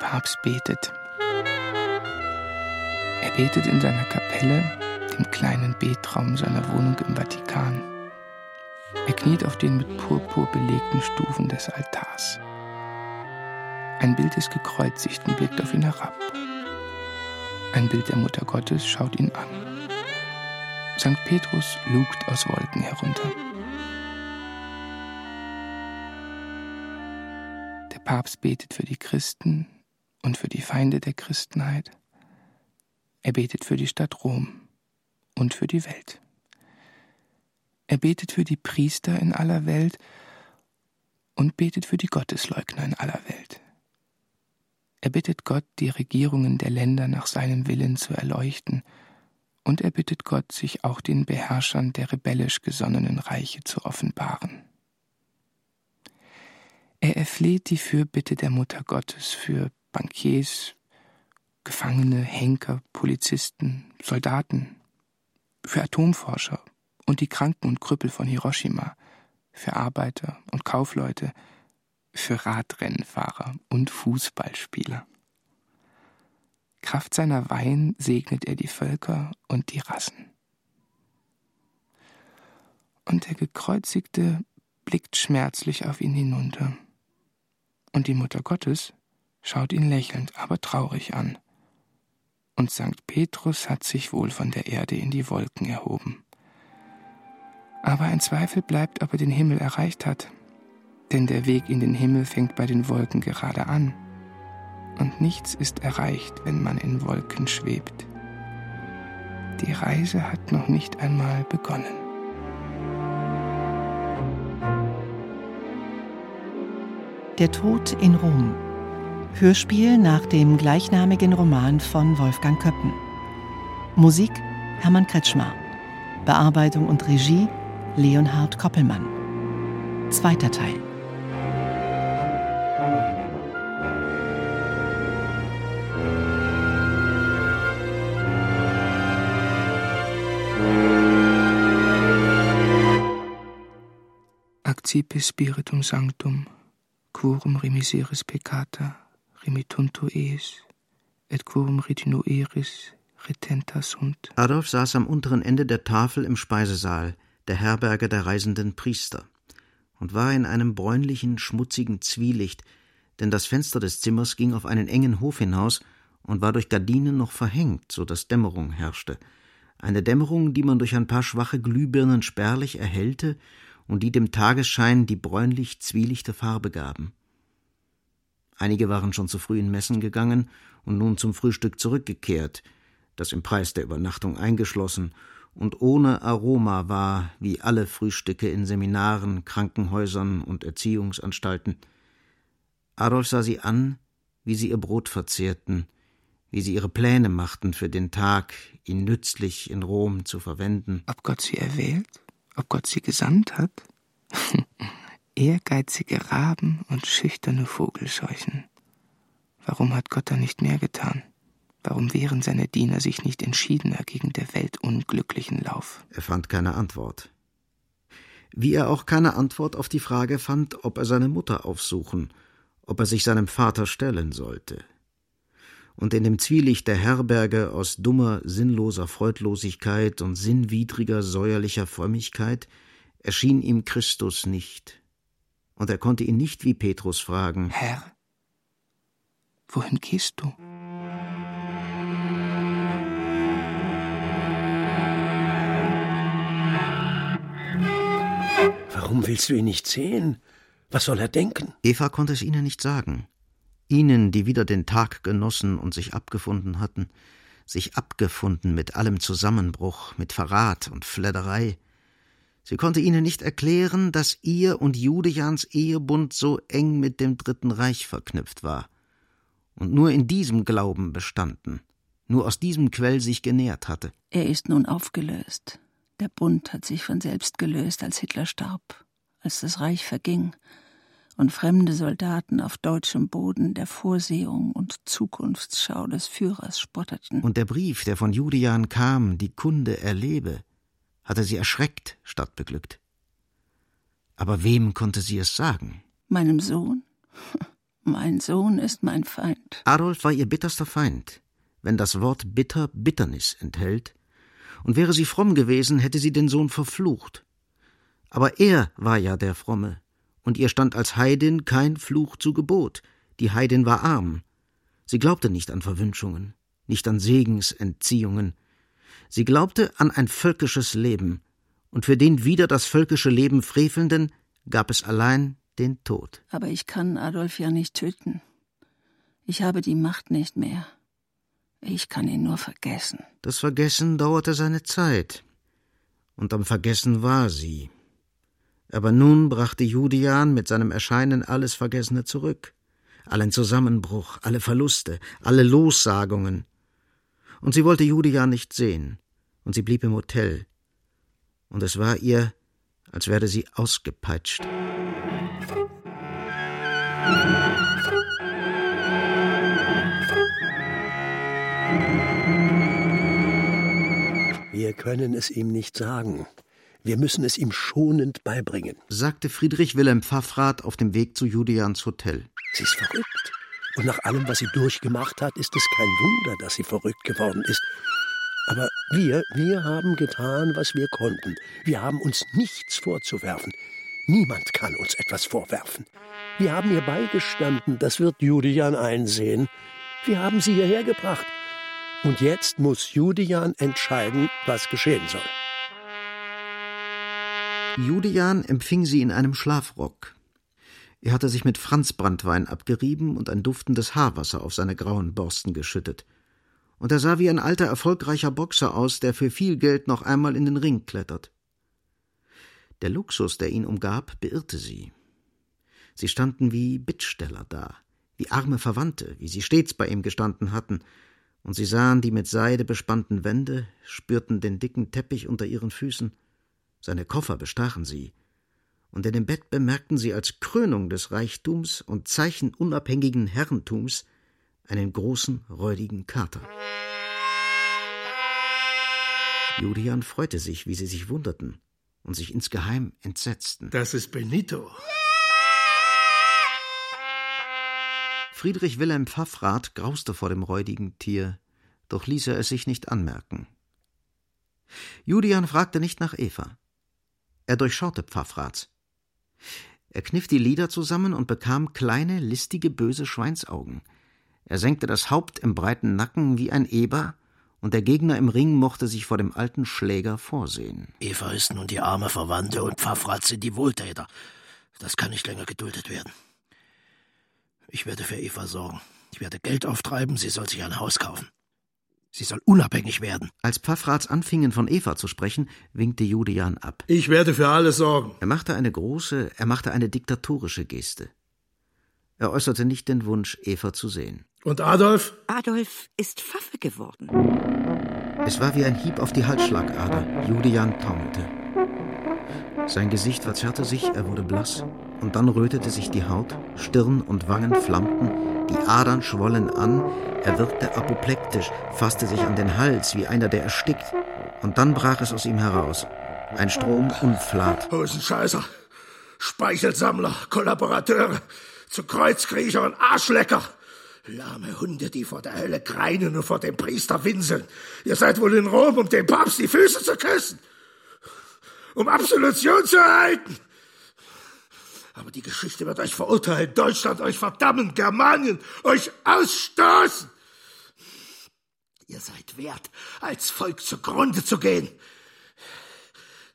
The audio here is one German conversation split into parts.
Papst betet. Er betet in seiner Kapelle, dem kleinen Betraum seiner Wohnung im Vatikan. Er kniet auf den mit Purpur belegten Stufen des Altars. Ein Bild des Gekreuzigten blickt auf ihn herab. Ein Bild der Mutter Gottes schaut ihn an. St. Petrus lugt aus Wolken herunter. Der Papst betet für die Christen und für die Feinde der Christenheit. Er betet für die Stadt Rom und für die Welt. Er betet für die Priester in aller Welt und betet für die Gottesleugner in aller Welt. Er bittet Gott, die Regierungen der Länder nach seinem Willen zu erleuchten, und er bittet Gott, sich auch den Beherrschern der rebellisch gesonnenen Reiche zu offenbaren. Er erfleht die Fürbitte der Mutter Gottes für Bankiers, Gefangene, Henker, Polizisten, Soldaten, für Atomforscher und die Kranken und Krüppel von Hiroshima, für Arbeiter und Kaufleute, für Radrennfahrer und Fußballspieler. Kraft seiner Weihen segnet er die Völker und die Rassen. Und der Gekreuzigte blickt schmerzlich auf ihn hinunter. Und die Mutter Gottes schaut ihn lächelnd, aber traurig an. Und St. Petrus hat sich wohl von der Erde in die Wolken erhoben. Aber ein Zweifel bleibt, ob er den Himmel erreicht hat, denn der Weg in den Himmel fängt bei den Wolken gerade an. Und nichts ist erreicht, wenn man in Wolken schwebt. Die Reise hat noch nicht einmal begonnen. Der Tod in Rom. Hörspiel nach dem gleichnamigen Roman von Wolfgang Köppen. Musik Hermann Kretschmer. Bearbeitung und Regie Leonhard Koppelmann. Zweiter Teil. Accipe spiritum sanctum, quorum remiseris peccata, eis, et quorum retinueris retenta sunt. Adolf saß am unteren Ende der Tafel im Speisesaal, der Herberge der reisenden Priester, und war in einem bräunlichen, schmutzigen Zwielicht, denn das Fenster des Zimmers ging auf einen engen Hof hinaus und war durch Gardinen noch verhängt, so dass Dämmerung herrschte. Eine Dämmerung, die man durch ein paar schwache Glühbirnen spärlich erhellte und die dem Tagesschein die bräunlich-zwielichte Farbe gaben. Einige waren schon zu früh in Messen gegangen und nun zum Frühstück zurückgekehrt, das im Preis der Übernachtung eingeschlossen und ohne Aroma war, wie alle Frühstücke in Seminaren, Krankenhäusern und Erziehungsanstalten. Adolf sah sie an, wie sie ihr Brot verzehrten, wie sie ihre Pläne machten für den Tag, ihn nützlich in Rom zu verwenden. Ob Gott sie erwählt? Ob Gott sie gesandt hat? Ehrgeizige Raben und schüchterne Vogelscheuchen. Warum hat Gott da nicht mehr getan? Warum wehren seine Diener sich nicht entschiedener gegen der Welt unglücklichen Lauf? Er fand keine Antwort. Wie er auch keine Antwort auf die Frage fand, ob er seine Mutter aufsuchen, ob er sich seinem Vater stellen sollte. Und in dem Zwielicht der Herberge aus dummer, sinnloser Freudlosigkeit und sinnwidriger, säuerlicher Frömmigkeit erschien ihm Christus nicht. Und er konnte ihn nicht wie Petrus fragen: Herr, wohin gehst du? Warum willst du ihn nicht sehen? Was soll er denken? Eva konnte es ihnen nicht sagen. Ihnen, die wieder den Tag genossen und sich abgefunden hatten, sich abgefunden mit allem Zusammenbruch, mit Verrat und Fledderei. Sie konnte ihnen nicht erklären, dass ihr und Judejans Ehebund so eng mit dem Dritten Reich verknüpft war und nur in diesem Glauben bestanden, nur aus diesem Quell sich genährt hatte. Er ist nun aufgelöst. Der Bund hat sich von selbst gelöst, als Hitler starb, als das Reich verging und fremde Soldaten auf deutschem Boden der Vorsehung und Zukunftsschau des Führers spotteten. Und der Brief, der von Julian kam, die Kunde erlebe, hatte sie erschreckt statt beglückt. Aber wem konnte sie es sagen? Meinem Sohn? Mein Sohn ist mein Feind. Adolf war ihr bitterster Feind, wenn das Wort bitter Bitternis enthält, und wäre sie fromm gewesen, hätte sie den Sohn verflucht. Aber er war ja der Fromme, und ihr stand als Heidin kein Fluch zu Gebot, die Heidin war arm. Sie glaubte nicht an Verwünschungen, nicht an Segensentziehungen. Sie glaubte an ein völkisches Leben, und für den wieder das völkische Leben Frevelnden gab es allein den Tod. Aber ich kann Adolf ja nicht töten. Ich habe die Macht nicht mehr. Ich kann ihn nur vergessen. Das Vergessen dauerte seine Zeit. Und am Vergessen war sie. Aber nun brachte Judian mit seinem Erscheinen alles Vergessene zurück. Allen Zusammenbruch, alle Verluste, alle Lossagungen. Und sie wollte Judian nicht sehen. Und sie blieb im Hotel. Und es war ihr, als werde sie ausgepeitscht. Wir können es ihm nicht sagen. Wir müssen es ihm schonend beibringen, sagte Friedrich Wilhelm Pfaffrath auf dem Weg zu Julians Hotel. Sie ist verrückt. Und nach allem, was sie durchgemacht hat, ist es kein Wunder, dass sie verrückt geworden ist. Aber wir, wir haben getan, was wir konnten. Wir haben uns nichts vorzuwerfen. Niemand kann uns etwas vorwerfen. Wir haben ihr beigestanden, das wird Julian einsehen. Wir haben sie hierher gebracht. Und jetzt muss Julian entscheiden, was geschehen soll. Julian empfing sie in einem Schlafrock. Er hatte sich mit Franzbranntwein abgerieben und ein duftendes Haarwasser auf seine grauen Borsten geschüttet. Und er sah wie ein alter, erfolgreicher Boxer aus, der für viel Geld noch einmal in den Ring klettert. Der Luxus, der ihn umgab, beirrte sie. Sie standen wie Bittsteller da, wie arme Verwandte, wie sie stets bei ihm gestanden hatten, und sie sahen die mit Seide bespannten Wände, spürten den dicken Teppich unter ihren Füßen, seine Koffer bestachen sie, und in dem Bett bemerkten sie als Krönung des Reichtums und Zeichen unabhängigen Herrentums einen großen, räudigen Kater. Julian freute sich, wie sie sich wunderten und sich insgeheim entsetzten. Das ist Benito. Friedrich Wilhelm Pfaffrath grauste vor dem räudigen Tier, doch ließ er es sich nicht anmerken. Julian fragte nicht nach Eva. Er durchschaute Pfaffraths. Er kniff die Lider zusammen und bekam kleine, listige, böse Schweinsaugen. Er senkte das Haupt im breiten Nacken wie ein Eber, und der Gegner im Ring mochte sich vor dem alten Schläger vorsehen. Eva ist nun die arme Verwandte und Pfaffrath sind die Wohltäter. Das kann nicht länger geduldet werden. Ich werde für Eva sorgen. Ich werde Geld auftreiben, sie soll sich ein Haus kaufen. Sie soll unabhängig werden. Als Pfaffrats anfingen, von Eva zu sprechen, winkte Julian ab. Ich werde für alles sorgen. Er machte eine große, er machte eine diktatorische Geste. Er äußerte nicht den Wunsch, Eva zu sehen. Und Adolf? Adolf ist Pfaffe geworden. Es war wie ein Hieb auf die Halsschlagader. Julian taumelte. Sein Gesicht verzerrte sich, er wurde blass, und dann rötete sich die Haut, Stirn und Wangen flammten, die Adern schwollen an, er wirkte apoplektisch, fasste sich an den Hals wie einer, der erstickt, und dann brach es aus ihm heraus. Ein Strom Unflat. Hosenscheißer, Speichelsammler, Kollaborateure, zu Kreuzkriecher und Arschlecker. Lahme Hunde, die vor der Hölle greinen und vor dem Priester winseln. Ihr seid wohl in Rom, um dem Papst die Füße zu küssen. Um Absolution zu erhalten. Aber die Geschichte wird euch verurteilen, Deutschland euch verdammen, Germanien euch ausstoßen. Ihr seid wert, als Volk zugrunde zu gehen.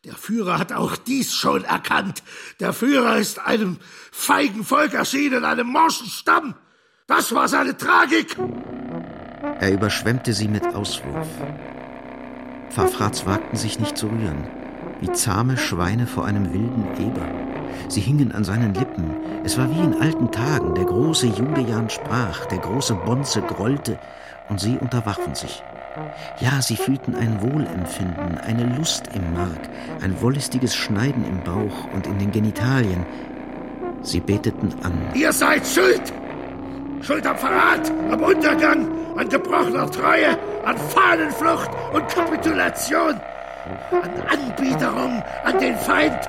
Der Führer hat auch dies schon erkannt. Der Führer ist einem feigen Volk erschienen, einem morschen Stamm. Das war seine Tragik. Er überschwemmte sie mit Auswurf. Pfaffrats wagten sich nicht zu rühren, wie zahme Schweine vor einem wilden Eber. Sie hingen an seinen Lippen. Es war wie in alten Tagen. Der große Julian sprach, der große Bonze grollte, und sie unterwarfen sich. Ja, sie fühlten ein Wohlempfinden, eine Lust im Mark, ein wollüstiges Schneiden im Bauch und in den Genitalien. Sie beteten an. Ihr seid schuld! Schuld am Verrat, am Untergang, an gebrochener Treue, an Fahnenflucht und Kapitulation, an Anbiederung an den Feind.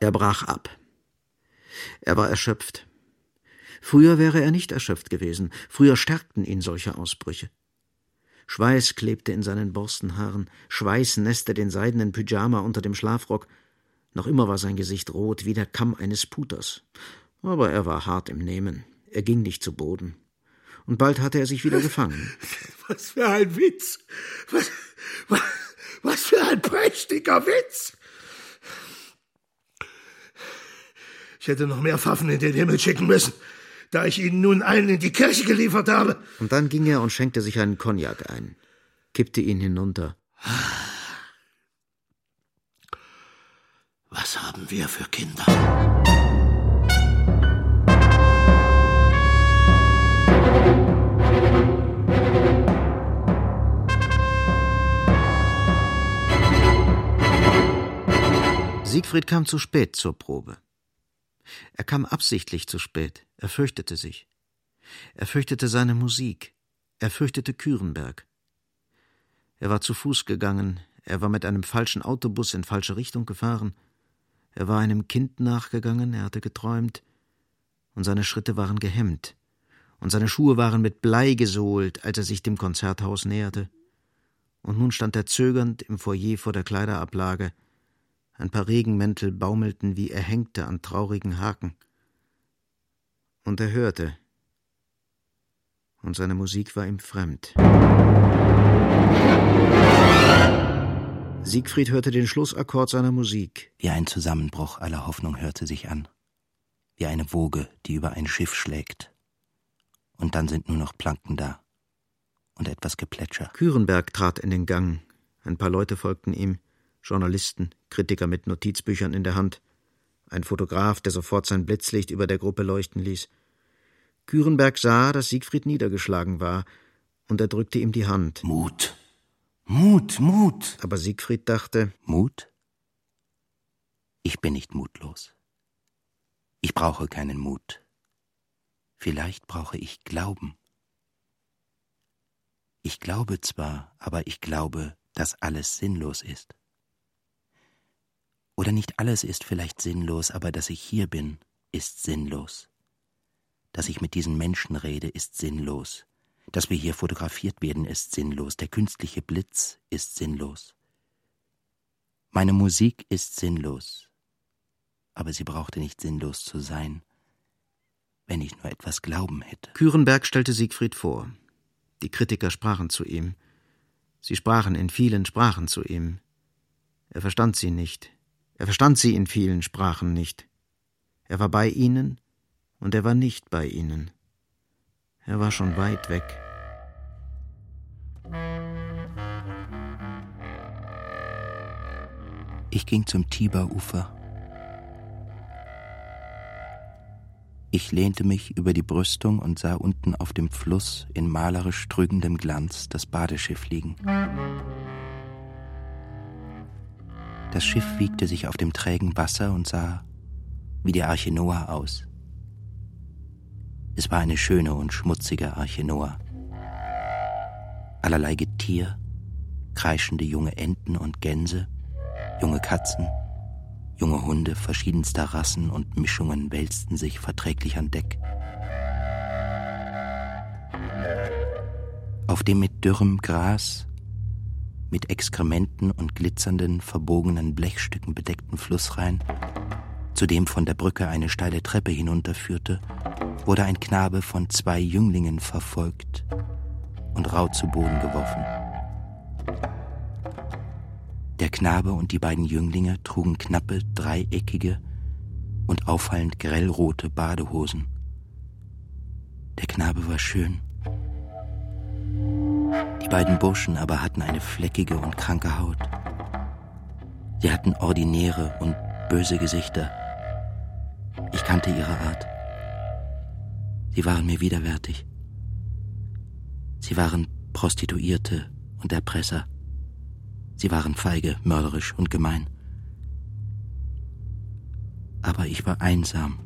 Er brach ab. Er war erschöpft. Früher wäre er nicht erschöpft gewesen, früher stärkten ihn solche Ausbrüche. Schweiß klebte in seinen Borstenhaaren, Schweiß nässte den seidenen Pyjama unter dem Schlafrock. Noch immer war sein Gesicht rot wie der Kamm eines Puters. Aber er war hart im Nehmen. Er ging nicht zu Boden. Und bald hatte er sich wieder gefangen. Was für ein Witz! Was, was, für ein prächtiger Witz! Ich hätte noch mehr Pfaffen in den Himmel schicken müssen, da ich Ihnen nun einen in die Kirche geliefert habe. Und dann ging er und schenkte sich einen Cognac ein, kippte ihn hinunter. Was haben wir für Kinder? Siegfried kam zu spät zur Probe. Er kam absichtlich zu spät, er fürchtete sich. Er fürchtete seine Musik, er fürchtete Kürenberg. Er war zu Fuß gegangen, er war mit einem falschen Autobus in falsche Richtung gefahren, er war einem Kind nachgegangen, er hatte geträumt, und seine Schritte waren gehemmt, und seine Schuhe waren mit Blei gesohlt, als er sich dem Konzerthaus näherte. Und nun stand er zögernd im Foyer vor der Kleiderablage, ein paar Regenmäntel baumelten wie Erhängte an traurigen Haken. Und er hörte. Und seine Musik war ihm fremd. Siegfried hörte den Schlussakkord seiner Musik. Wie ein Zusammenbruch aller Hoffnung hörte sich an. Wie eine Woge, die über ein Schiff schlägt. Und dann sind nur noch Planken da. Und etwas Geplätscher. Kürenberg trat in den Gang. Ein paar Leute folgten ihm. Journalisten, Kritiker mit Notizbüchern in der Hand, ein Fotograf, der sofort sein Blitzlicht über der Gruppe leuchten ließ. Kürenberg sah, dass Siegfried niedergeschlagen war, und er drückte ihm die Hand. Mut. Mut, Mut. Aber Siegfried dachte Mut? Ich bin nicht mutlos. Ich brauche keinen Mut. Vielleicht brauche ich Glauben. Ich glaube zwar, aber ich glaube, dass alles sinnlos ist. Oder nicht alles ist vielleicht sinnlos, aber dass ich hier bin, ist sinnlos. Dass ich mit diesen Menschen rede, ist sinnlos. Dass wir hier fotografiert werden, ist sinnlos. Der künstliche Blitz ist sinnlos. Meine Musik ist sinnlos. Aber sie brauchte nicht sinnlos zu sein, wenn ich nur etwas Glauben hätte. Kürenberg stellte Siegfried vor. Die Kritiker sprachen zu ihm. Sie sprachen in vielen Sprachen zu ihm. Er verstand sie nicht. Er verstand sie in vielen Sprachen nicht. Er war bei ihnen und er war nicht bei ihnen. Er war schon weit weg. Ich ging zum Tiberufer. Ich lehnte mich über die Brüstung und sah unten auf dem Fluss in malerisch trügendem Glanz das Badeschiff liegen. Das Schiff wiegte sich auf dem trägen Wasser und sah wie die Arche Noah aus. Es war eine schöne und schmutzige Arche Noah. Allerlei Getier, kreischende junge Enten und Gänse, junge Katzen, junge Hunde verschiedenster Rassen und Mischungen wälzten sich verträglich an Deck. Auf dem mit dürrem Gras mit Exkrementen und glitzernden, verbogenen Blechstücken bedeckten Flussrhein, zu dem von der Brücke eine steile Treppe hinunterführte, wurde ein Knabe von zwei Jünglingen verfolgt und rau zu Boden geworfen. Der Knabe und die beiden Jünglinge trugen knappe, dreieckige und auffallend grellrote Badehosen. Der Knabe war schön, beiden Burschen aber hatten eine fleckige und kranke Haut. Sie hatten ordinäre und böse Gesichter. Ich kannte ihre Art. Sie waren mir widerwärtig. Sie waren Prostituierte und Erpresser. Sie waren feige, mörderisch und gemein. Aber ich war einsam.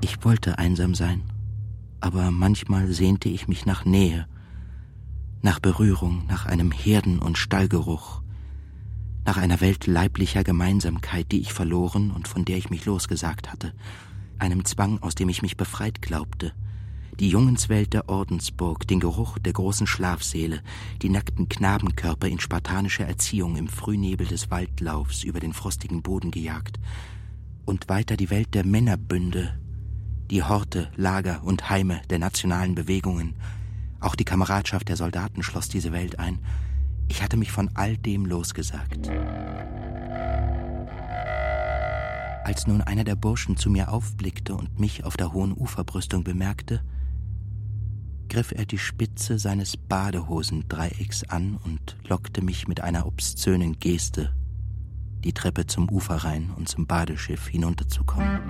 Ich wollte einsam sein aber manchmal sehnte ich mich nach Nähe, nach Berührung, nach einem Herden- und Stallgeruch, nach einer Welt leiblicher Gemeinsamkeit, die ich verloren und von der ich mich losgesagt hatte, einem Zwang, aus dem ich mich befreit glaubte, die Jungenswelt der Ordensburg, den Geruch der großen Schlafsäle, die nackten Knabenkörper in spartanischer Erziehung im Frühnebel des Waldlaufs über den frostigen Boden gejagt, und weiter die Welt der Männerbünde, die Horte, Lager und Heime der nationalen Bewegungen, auch die Kameradschaft der Soldaten schloss diese Welt ein. Ich hatte mich von all dem losgesagt. Als nun einer der Burschen zu mir aufblickte und mich auf der hohen Uferbrüstung bemerkte, griff er die Spitze seines Badehosendreiecks an und lockte mich mit einer obszönen Geste, die Treppe zum Uferrhein und zum Badeschiff hinunterzukommen.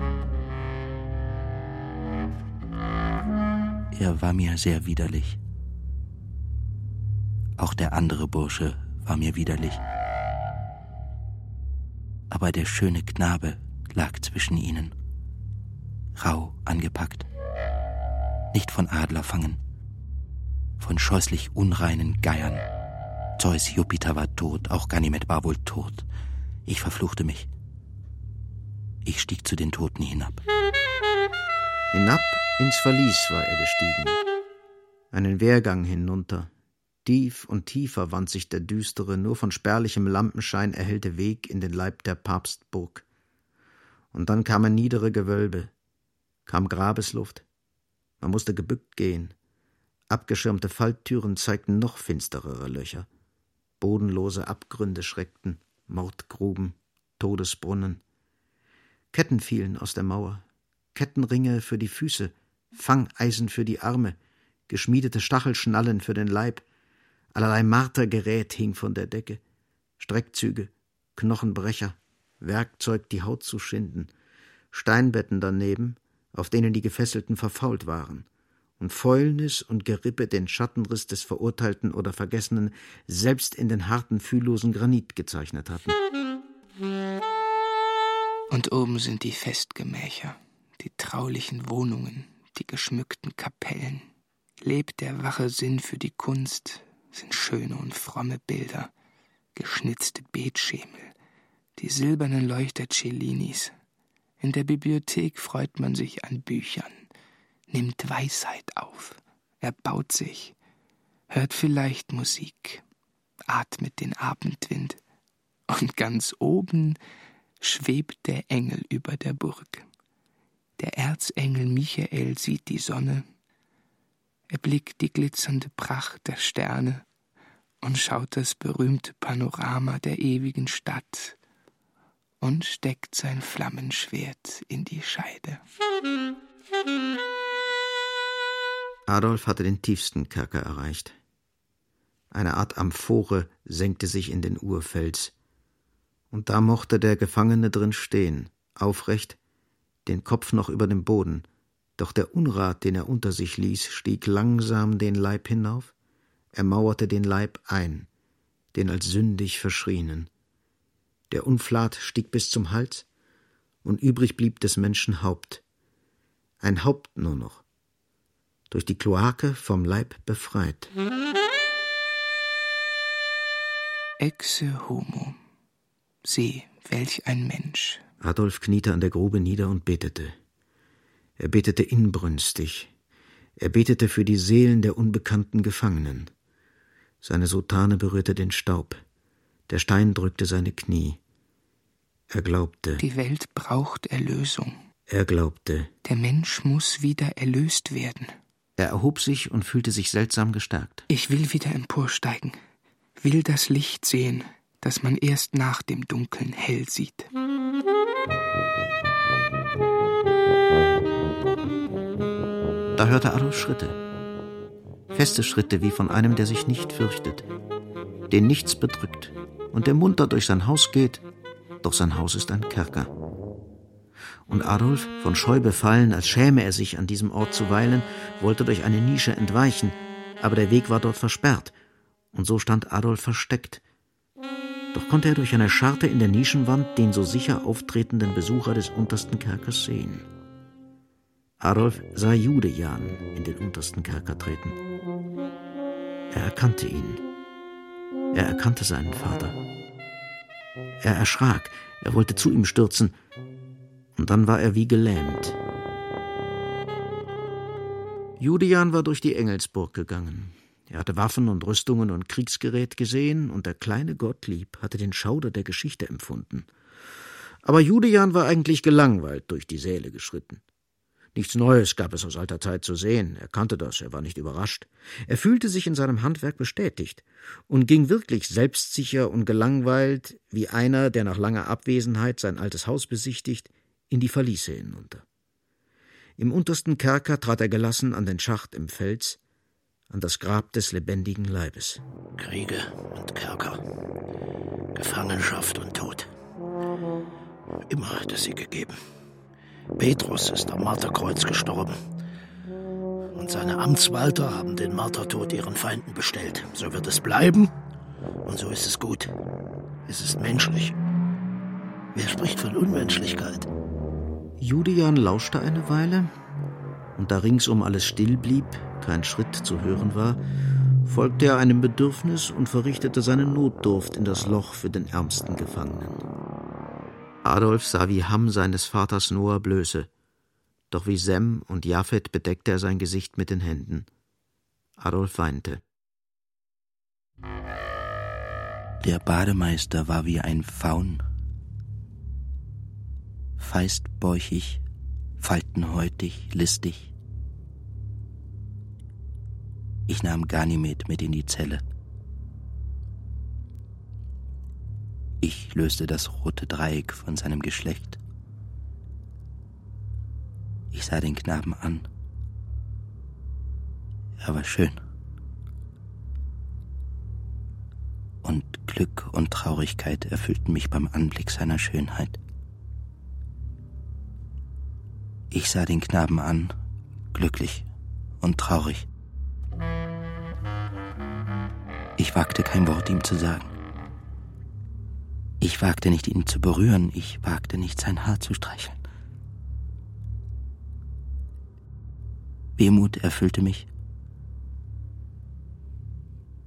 Er war mir sehr widerlich. Auch der andere Bursche war mir widerlich. Aber der schöne Knabe lag zwischen ihnen, rau angepackt, nicht von Adlerfangen, von scheußlich unreinen Geiern. Zeus Jupiter war tot, auch Ganymed war wohl tot. Ich verfluchte mich. Ich stieg zu den Toten hinab. Hinab ins Verlies war er gestiegen, einen Wehrgang hinunter. Tief und tiefer wand sich der düstere, nur von spärlichem Lampenschein erhellte Weg in den Leib der Papstburg. Und dann kamen niedere Gewölbe, kam Grabesluft. Man musste gebückt gehen, Abgeschirmte Falltüren zeigten noch finsterere Löcher. Bodenlose Abgründe schreckten, Mordgruben, Todesbrunnen. Ketten fielen aus der Mauer, Kettenringe für die Füße, Fangeisen für die Arme, geschmiedete Stachelschnallen für den Leib, allerlei Martergerät hing von der Decke, Streckzüge, Knochenbrecher, Werkzeug, die Haut zu schinden, Steinbetten daneben, auf denen die Gefesselten verfault waren, und Fäulnis und Gerippe den Schattenriss des Verurteilten oder Vergessenen selbst in den harten, fühllosen Granit gezeichnet hatten. Und oben sind die Festgemächer, die traulichen Wohnungen, die geschmückten Kapellen. Lebt der wache Sinn für die Kunst, sind schöne und fromme Bilder, geschnitzte Betschemel, die silbernen Leuchter Cellinis. In der Bibliothek freut man sich an Büchern nimmt Weisheit auf, erbaut sich, hört vielleicht Musik, atmet den Abendwind, und ganz oben schwebt der Engel über der Burg. Der Erzengel Michael sieht die Sonne, er blickt die glitzernde Pracht der Sterne und schaut das berühmte Panorama der ewigen Stadt und steckt sein Flammenschwert in die Scheide. Adolf hatte den tiefsten Kerker erreicht. Eine Art Amphore senkte sich in den Urfels, und da mochte der Gefangene drin stehen, aufrecht, den Kopf noch über dem Boden, doch der Unrat, den er unter sich ließ, stieg langsam den Leib hinauf, er mauerte den Leib ein, den als sündig verschrienen. Der Unflat stieg bis zum Hals, und übrig blieb des Menschen Haupt. Ein Haupt nur noch, durch die Kloake vom Leib befreit. Exe homo. Sieh, welch ein Mensch. Adolf kniete an der Grube nieder und betete. Er betete inbrünstig. Er betete für die Seelen der unbekannten Gefangenen. Seine Sotane berührte den Staub. Der Stein drückte seine Knie. Er glaubte. Die Welt braucht Erlösung. Er glaubte. Der Mensch muss wieder erlöst werden. Er erhob sich und fühlte sich seltsam gestärkt. Ich will wieder emporsteigen, will das Licht sehen, das man erst nach dem Dunkeln hell sieht. Da hörte Adolf Schritte. Feste Schritte wie von einem, der sich nicht fürchtet, den nichts bedrückt und der munter durch sein Haus geht, doch sein Haus ist ein Kerker und Adolf, von Scheu befallen, als schäme er sich an diesem Ort zu weilen, wollte durch eine Nische entweichen, aber der Weg war dort versperrt, und so stand Adolf versteckt. Doch konnte er durch eine Scharte in der Nischenwand den so sicher auftretenden Besucher des untersten Kerkers sehen. Adolf sah Judejan in den untersten Kerker treten. Er erkannte ihn. Er erkannte seinen Vater. Er erschrak, er wollte zu ihm stürzen, und dann war er wie gelähmt. Julian war durch die Engelsburg gegangen. Er hatte Waffen und Rüstungen und Kriegsgerät gesehen, und der kleine Gottlieb hatte den Schauder der Geschichte empfunden. Aber Julian war eigentlich gelangweilt durch die Säle geschritten. Nichts Neues gab es aus alter Zeit zu sehen. Er kannte das, er war nicht überrascht. Er fühlte sich in seinem Handwerk bestätigt und ging wirklich selbstsicher und gelangweilt, wie einer, der nach langer Abwesenheit sein altes Haus besichtigt, in die Verliese hinunter. Im untersten Kerker trat er gelassen an den Schacht im Fels, an das Grab des lebendigen Leibes. Kriege und Kerker, Gefangenschaft und Tod. Immer hat es sie gegeben. Petrus ist am Marterkreuz gestorben. Und seine Amtswalter haben den Martertod ihren Feinden bestellt. So wird es bleiben und so ist es gut. Es ist menschlich. Wer spricht von Unmenschlichkeit? Julian lauschte eine Weile, und da ringsum alles still blieb, kein Schritt zu hören war, folgte er einem Bedürfnis und verrichtete seine Notdurft in das Loch für den ärmsten Gefangenen. Adolf sah wie Ham seines Vaters Noah blöße, doch wie Sem und Japhet bedeckte er sein Gesicht mit den Händen. Adolf weinte. Der Bademeister war wie ein Faun, feistbäuchig, faltenhäutig, listig. Ich nahm Ganymed mit in die Zelle. Ich löste das rote Dreieck von seinem Geschlecht. Ich sah den Knaben an. Er war schön. Und Glück und Traurigkeit erfüllten mich beim Anblick seiner Schönheit. Ich sah den Knaben an, glücklich und traurig. Ich wagte kein Wort ihm zu sagen. Ich wagte nicht, ihn zu berühren, ich wagte nicht, sein Haar zu streicheln. Wehmut erfüllte mich.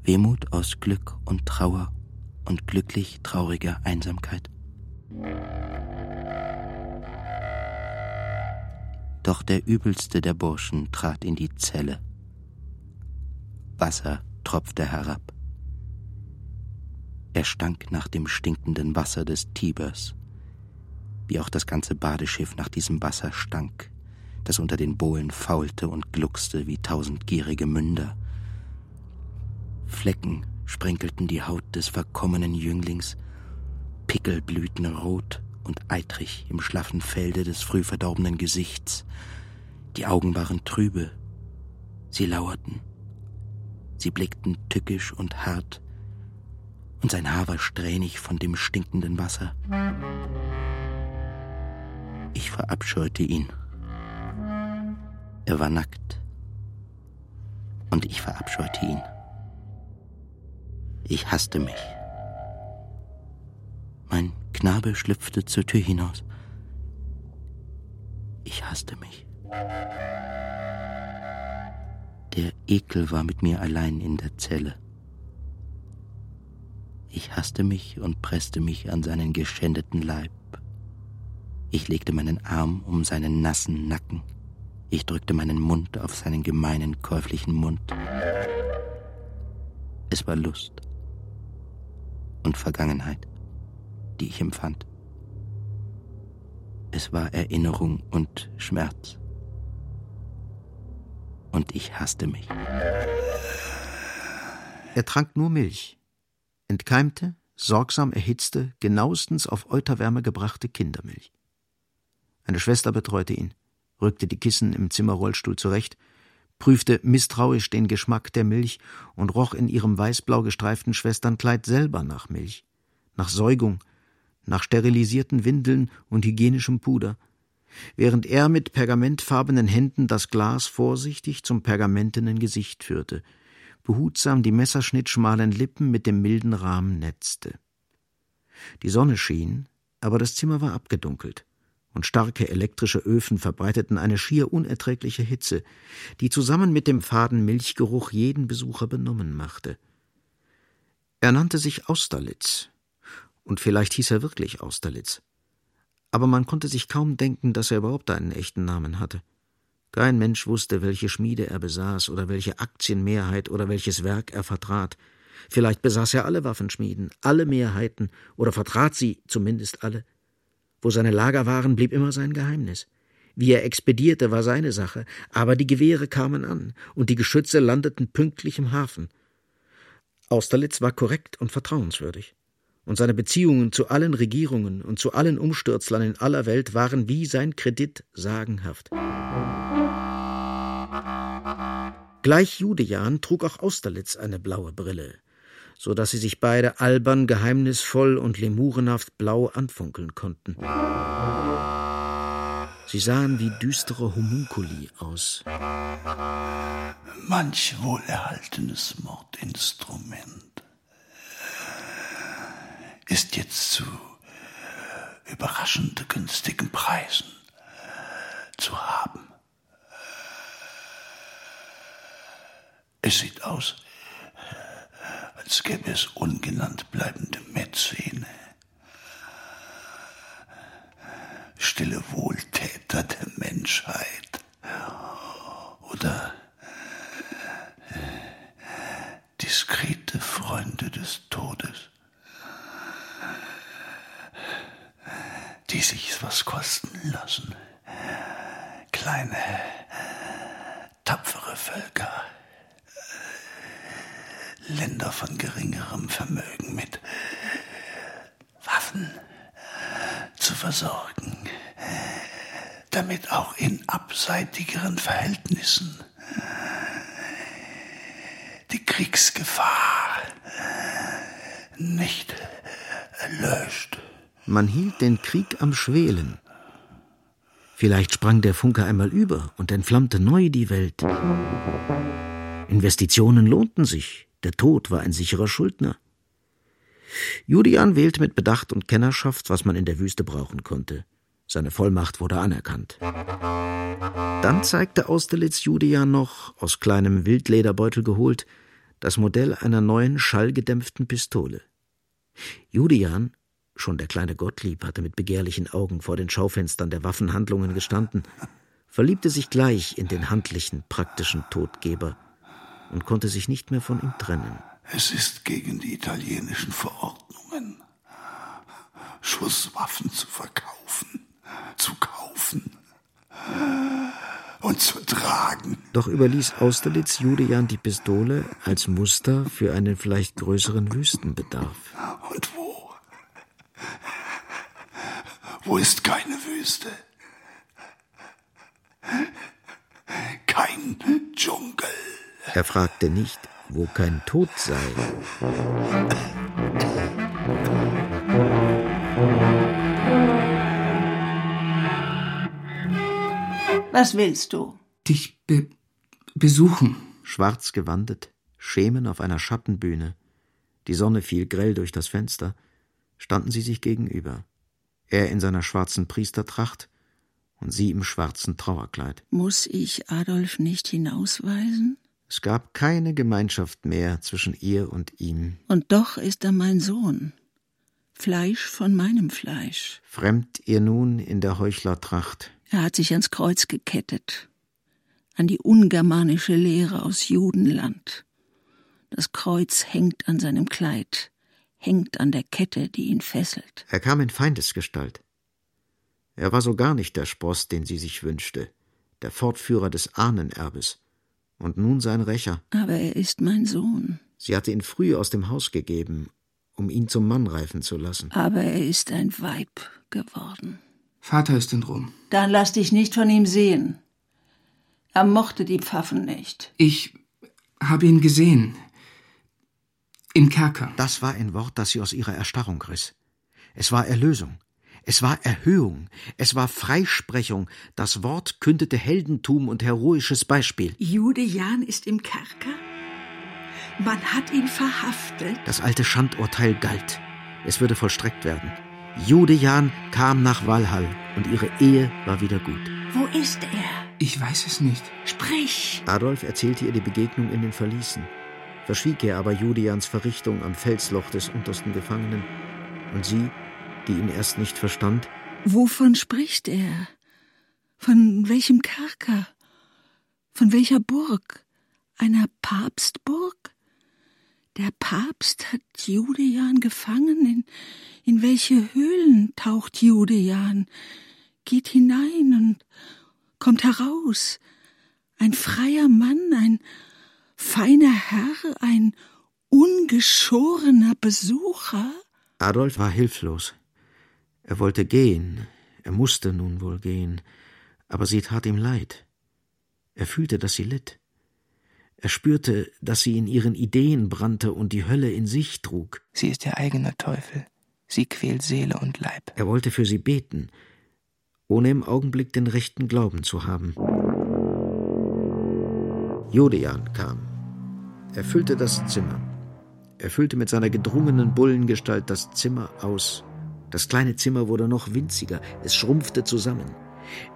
Wehmut aus Glück und Trauer und glücklich trauriger Einsamkeit. Doch der übelste der Burschen trat in die Zelle. Wasser tropfte herab. Er stank nach dem stinkenden Wasser des Tibers, wie auch das ganze Badeschiff nach diesem Wasser stank, das unter den Bohlen faulte und gluckste wie tausend gierige Münder. Flecken sprenkelten die Haut des verkommenen Jünglings, Pickel blühten rot und eitrig im schlaffen Felde des früh verdorbenen Gesichts. Die Augen waren trübe, sie lauerten, sie blickten tückisch und hart und sein Haar war strähnig von dem stinkenden Wasser. Ich verabscheute ihn. Er war nackt. Und ich verabscheute ihn. Ich hasste mich. Mein Knabe schlüpfte zur Tür hinaus. Ich hasste mich. Der Ekel war mit mir allein in der Zelle. Ich hasste mich und presste mich an seinen geschändeten Leib. Ich legte meinen Arm um seinen nassen Nacken. Ich drückte meinen Mund auf seinen gemeinen, käuflichen Mund. Es war Lust und Vergangenheit, die ich empfand. Es war Erinnerung und Schmerz. Und ich hasste mich. Er trank nur Milch entkeimte, sorgsam erhitzte, genauestens auf Euterwärme gebrachte Kindermilch. Eine Schwester betreute ihn, rückte die Kissen im Zimmerrollstuhl zurecht, prüfte misstrauisch den Geschmack der Milch und roch in ihrem weißblau gestreiften Schwesternkleid selber nach Milch, nach Säugung, nach sterilisierten Windeln und hygienischem Puder, während er mit pergamentfarbenen Händen das Glas vorsichtig zum pergamentenen Gesicht führte, behutsam die messerschnittschmalen Lippen mit dem milden Rahmen netzte. Die Sonne schien, aber das Zimmer war abgedunkelt, und starke elektrische Öfen verbreiteten eine schier unerträgliche Hitze, die zusammen mit dem faden Milchgeruch jeden Besucher benommen machte. Er nannte sich Austerlitz, Und vielleicht hieß er wirklich Austerlitz. Aber man konnte sich kaum denken, dass er überhaupt einen echten Namen hatte. Kein Mensch wusste, welche Schmiede er besaß oder welche Aktienmehrheit oder welches Werk er vertrat. Vielleicht besaß er alle Waffenschmieden, alle Mehrheiten oder vertrat sie zumindest alle. Wo seine Lager waren, blieb immer sein Geheimnis. Wie er expedierte, war seine Sache, aber die Gewehre kamen an und die Geschütze landeten pünktlich im Hafen. Austerlitz war korrekt und vertrauenswürdig, und seine Beziehungen zu allen Regierungen und zu allen Umstürzlern in aller Welt waren wie sein Kredit sagenhaft. Gleich Judejan trug auch Austerlitz eine blaue Brille, so dass sie sich beide albern, geheimnisvoll und lemurenhaft blau anfunkeln konnten. Sie sahen wie düstere Homunkuli aus. Manch wohlerhaltenes Mordinstrument ist jetzt zu überraschend günstigen Preisen zu haben. Es sieht aus, als gäbe es ungenannt bleibende Mäzene. Stille Wohltäter der Menschheit. Oder diskrete Freunde des Todes, die sich was kosten lassen. Kleine, tapfere Völker. Länder von geringerem Vermögen mit Waffen zu versorgen, damit auch in abseitigeren Verhältnissen die Kriegsgefahr nicht erlöscht. Man hielt den Krieg am Schwelen. Vielleicht sprang der Funke einmal über und entflammte neu die Welt. Investitionen lohnten sich, der Tod war ein sicherer Schuldner. Julian wählte mit Bedacht und Kennerschaft, was man in der Wüste brauchen konnte. Seine Vollmacht wurde anerkannt. Dann zeigte Austerlitz Julian noch, aus kleinem Wildlederbeutel geholt, das Modell einer neuen schallgedämpften Pistole. Julian, schon der kleine Gottlieb, hatte mit begehrlichen Augen vor den Schaufenstern der Waffenhandlungen gestanden, verliebte sich gleich in den handlichen, praktischen Todgeber und konnte sich nicht mehr von ihm trennen. Es ist gegen die italienischen Verordnungen, Schusswaffen zu verkaufen, zu kaufen und zu tragen. Doch überließ Austerlitz Julian die Pistole als Muster für einen vielleicht größeren Wüstenbedarf. Und wo? Wo ist keine Wüste? Kein Dschungel. Er fragte nicht, wo kein Tod sei. Was willst du? Dich be besuchen. Schwarz gewandet, Schemen auf einer Schattenbühne. Die Sonne fiel grell durch das Fenster. Standen sie sich gegenüber. Er in seiner schwarzen Priestertracht und sie im schwarzen Trauerkleid. Muss ich Adolf nicht hinausweisen? Es gab keine Gemeinschaft mehr zwischen ihr und ihm. Und doch ist er mein Sohn. Fleisch von meinem Fleisch. Fremd ihr nun in der Heuchlertracht. Er hat sich ans Kreuz gekettet. An die ungermanische Lehre aus Judenland. Das Kreuz hängt an seinem Kleid, hängt an der Kette, die ihn fesselt. Er kam in Feindesgestalt. Er war so gar nicht der Spross, den sie sich wünschte, der Fortführer des Ahnenerbes und nun sein Rächer. Aber er ist mein Sohn. Sie hatte ihn früh aus dem Haus gegeben, um ihn zum Mann reifen zu lassen. Aber er ist ein Weib geworden. Vater ist in Rom. Dann lass dich nicht von ihm sehen. Er mochte die Pfaffen nicht. Ich habe ihn gesehen. Im Kerker. Das war ein Wort, das sie aus ihrer Erstarrung riss. Es war Erlösung. Es war Erhöhung, es war Freisprechung, das Wort kündete Heldentum und heroisches Beispiel. Jude Jan ist im Kerker? Man hat ihn verhaftet. Das alte Schandurteil galt. Es würde vollstreckt werden. Jude Jan kam nach Walhall und ihre Ehe war wieder gut. Wo ist er? Ich weiß es nicht. Sprich! Adolf erzählte ihr die Begegnung in den Verließen, verschwieg er aber Julians Verrichtung am Felsloch des untersten Gefangenen Und sie, die ihn erst nicht verstand, Wovon spricht er? Von welchem Kerker? Von welcher Burg? Einer Papstburg? Der Papst hat Judejan gefangen. In, in welche Höhlen taucht Judejan? Geht hinein und kommt heraus. Ein freier Mann, ein feiner Herr, ein ungeschorener Besucher? Adolf war hilflos. Er wollte gehen, er musste nun wohl gehen, aber sie tat ihm leid. Er fühlte, dass sie litt. Er spürte, dass sie in ihren Ideen brannte und die Hölle in sich trug. Sie ist ihr eigener Teufel. Sie quält Seele und Leib. Er wollte für sie beten, ohne im Augenblick den rechten Glauben zu haben. Jodejan kam. Er füllte das Zimmer. Er füllte mit seiner gedrungenen Bullengestalt das Zimmer aus. Das kleine Zimmer wurde noch winziger, es schrumpfte zusammen.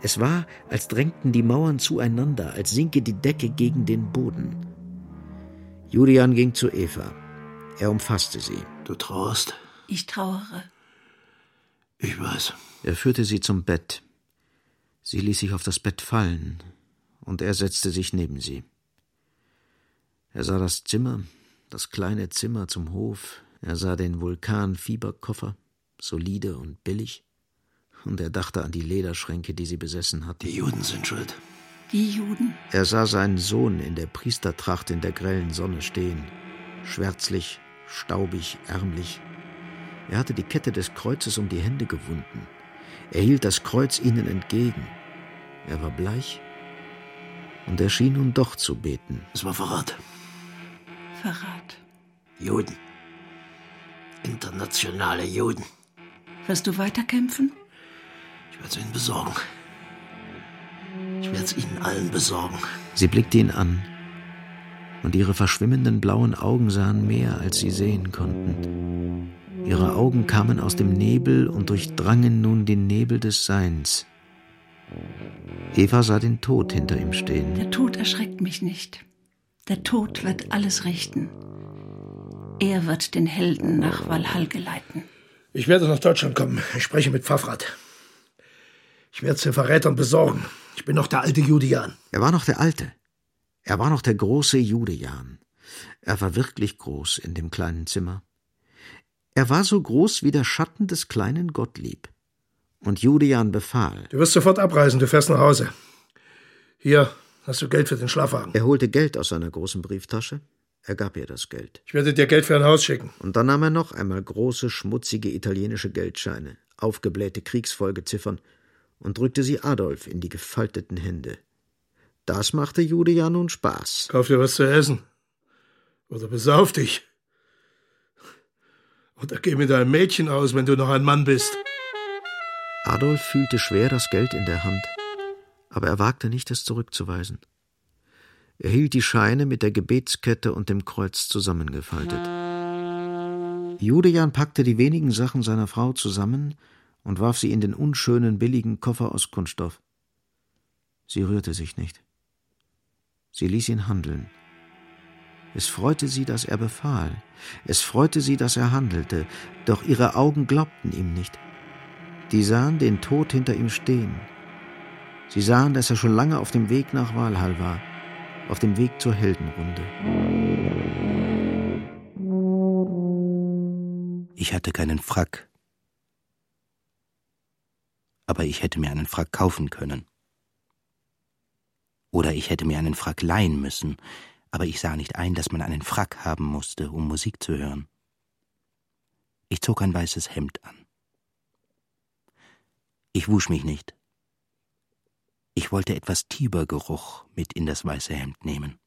Es war, als drängten die Mauern zueinander, als sinke die Decke gegen den Boden. Julian ging zu Eva. Er umfasste sie. Du trauerst? Ich trauere. Ich weiß. Er führte sie zum Bett. Sie ließ sich auf das Bett fallen, und er setzte sich neben sie. Er sah das Zimmer, das kleine Zimmer zum Hof, er sah den Vulkan-Fieberkoffer, solide und billig, und er dachte an die Lederschränke, die sie besessen hatte. Die Juden sind schuld. Die Juden. Er sah seinen Sohn in der Priestertracht in der grellen Sonne stehen, schwärzlich, staubig, ärmlich. Er hatte die Kette des Kreuzes um die Hände gewunden. Er hielt das Kreuz ihnen entgegen. Er war bleich, und er schien nun doch zu beten. Es war Verrat. Verrat. Juden. Internationale Juden. Wirst du weiterkämpfen? Ich werde es ihnen besorgen. Ich werde es ihnen allen besorgen. Sie blickte ihn an, und ihre verschwimmenden blauen Augen sahen mehr, als sie sehen konnten. Ihre Augen kamen aus dem Nebel und durchdrangen nun den Nebel des Seins. Eva sah den Tod hinter ihm stehen. Der Tod erschreckt mich nicht. Der Tod wird alles richten. Er wird den Helden nach Walhall geleiten. Ich werde nach Deutschland kommen. Ich spreche mit Pfaffrat. Ich werde es den Verrätern besorgen. Ich bin noch der alte Judejan. Er war noch der Alte. Er war noch der große Judejan. Er war wirklich groß in dem kleinen Zimmer. Er war so groß wie der Schatten des kleinen Gottlieb. Und Judejan befahl. Du wirst sofort abreisen, du fährst nach Hause. Hier hast du Geld für den Schlafwagen. Er holte Geld aus seiner großen Brieftasche. Er gab ihr das Geld. Ich werde dir Geld für ein Haus schicken. Und dann nahm er noch einmal große, schmutzige italienische Geldscheine, aufgeblähte Kriegsfolgeziffern und drückte sie Adolf in die gefalteten Hände. Das machte Jude ja nun Spaß. Kauf dir was zu essen. Oder besauf dich. Oder geh mit deinem Mädchen aus, wenn du noch ein Mann bist. Adolf fühlte schwer das Geld in der Hand, aber er wagte nicht, es zurückzuweisen. Er hielt die Scheine mit der Gebetskette und dem Kreuz zusammengefaltet. Judejan packte die wenigen Sachen seiner Frau zusammen und warf sie in den unschönen, billigen Koffer aus Kunststoff. Sie rührte sich nicht. Sie ließ ihn handeln. Es freute sie, dass er befahl. Es freute sie, dass er handelte. Doch ihre Augen glaubten ihm nicht. Die sahen den Tod hinter ihm stehen. Sie sahen, dass er schon lange auf dem Weg nach Walhall war, auf dem Weg zur Heldenrunde. Ich hatte keinen Frack, aber ich hätte mir einen Frack kaufen können. Oder ich hätte mir einen Frack leihen müssen, aber ich sah nicht ein, dass man einen Frack haben musste, um Musik zu hören. Ich zog ein weißes Hemd an. Ich wusch mich nicht. Ich wollte etwas Tibergeruch mit in das weiße Hemd nehmen.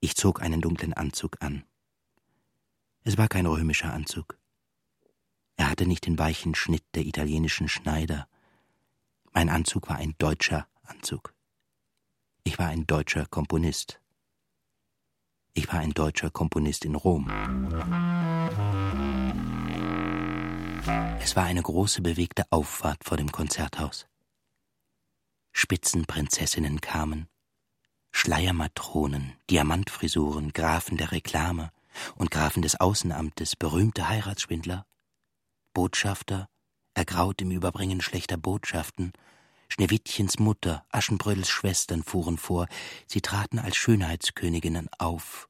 Ich zog einen dunklen Anzug an. Es war kein römischer Anzug. Er hatte nicht den weichen Schnitt der italienischen Schneider. Mein Anzug war ein deutscher Anzug. Ich war ein deutscher Komponist. Ich war ein deutscher Komponist in Rom. Es war eine große bewegte Auffahrt vor dem Konzerthaus. Spitzenprinzessinnen kamen, Schleiermatronen, Diamantfrisuren, Grafen der Reklame, und Grafen des Außenamtes, berühmte Heiratsschwindler, Botschafter, ergraut im Überbringen schlechter Botschaften, Schneewittchens Mutter, Aschenbrödels Schwestern fuhren vor, sie traten als Schönheitsköniginnen auf,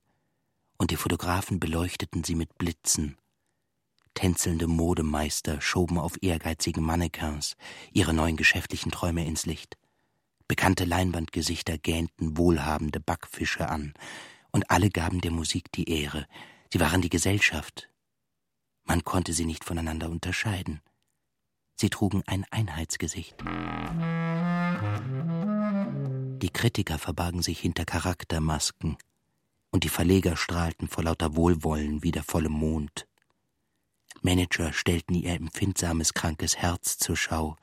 und die Fotografen beleuchteten sie mit Blitzen. Tänzelnde Modemeister schoben auf ehrgeizigen Mannequins ihre neuen geschäftlichen Träume ins Licht. Bekannte Leinwandgesichter gähnten wohlhabende Backfische an, und alle gaben der Musik die Ehre. Sie waren die Gesellschaft. Man konnte sie nicht voneinander unterscheiden. Sie trugen ein Einheitsgesicht. Die Kritiker verbargen sich hinter Charaktermasken, und die Verleger strahlten vor lauter Wohlwollen wie der volle Mond. Manager stellten ihr empfindsames, krankes Herz zur Schau.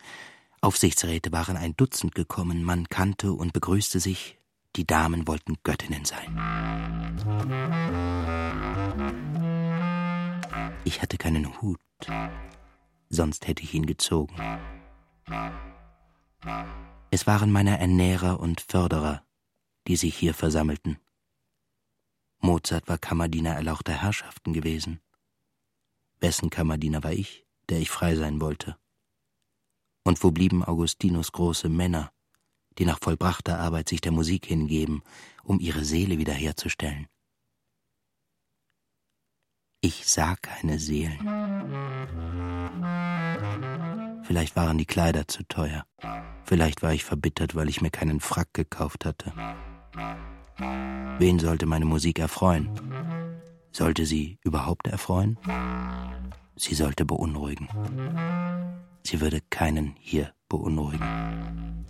Aufsichtsräte waren ein Dutzend gekommen, man kannte und begrüßte sich, die Damen wollten Göttinnen sein. Ich hatte keinen Hut, sonst hätte ich ihn gezogen. Es waren meine Ernährer und Förderer, die sich hier versammelten. Mozart war Kammerdiener erlauchter Herrschaften gewesen. Wessen Kammerdiener war ich, der ich frei sein wollte? Und wo blieben Augustinus große Männer, die nach vollbrachter Arbeit sich der Musik hingeben, um ihre Seele wiederherzustellen? Ich sah keine Seelen. Vielleicht waren die Kleider zu teuer. Vielleicht war ich verbittert, weil ich mir keinen Frack gekauft hatte. Wen sollte meine Musik erfreuen? Sollte sie überhaupt erfreuen? Sie sollte beunruhigen. Sie würde keinen hier beunruhigen.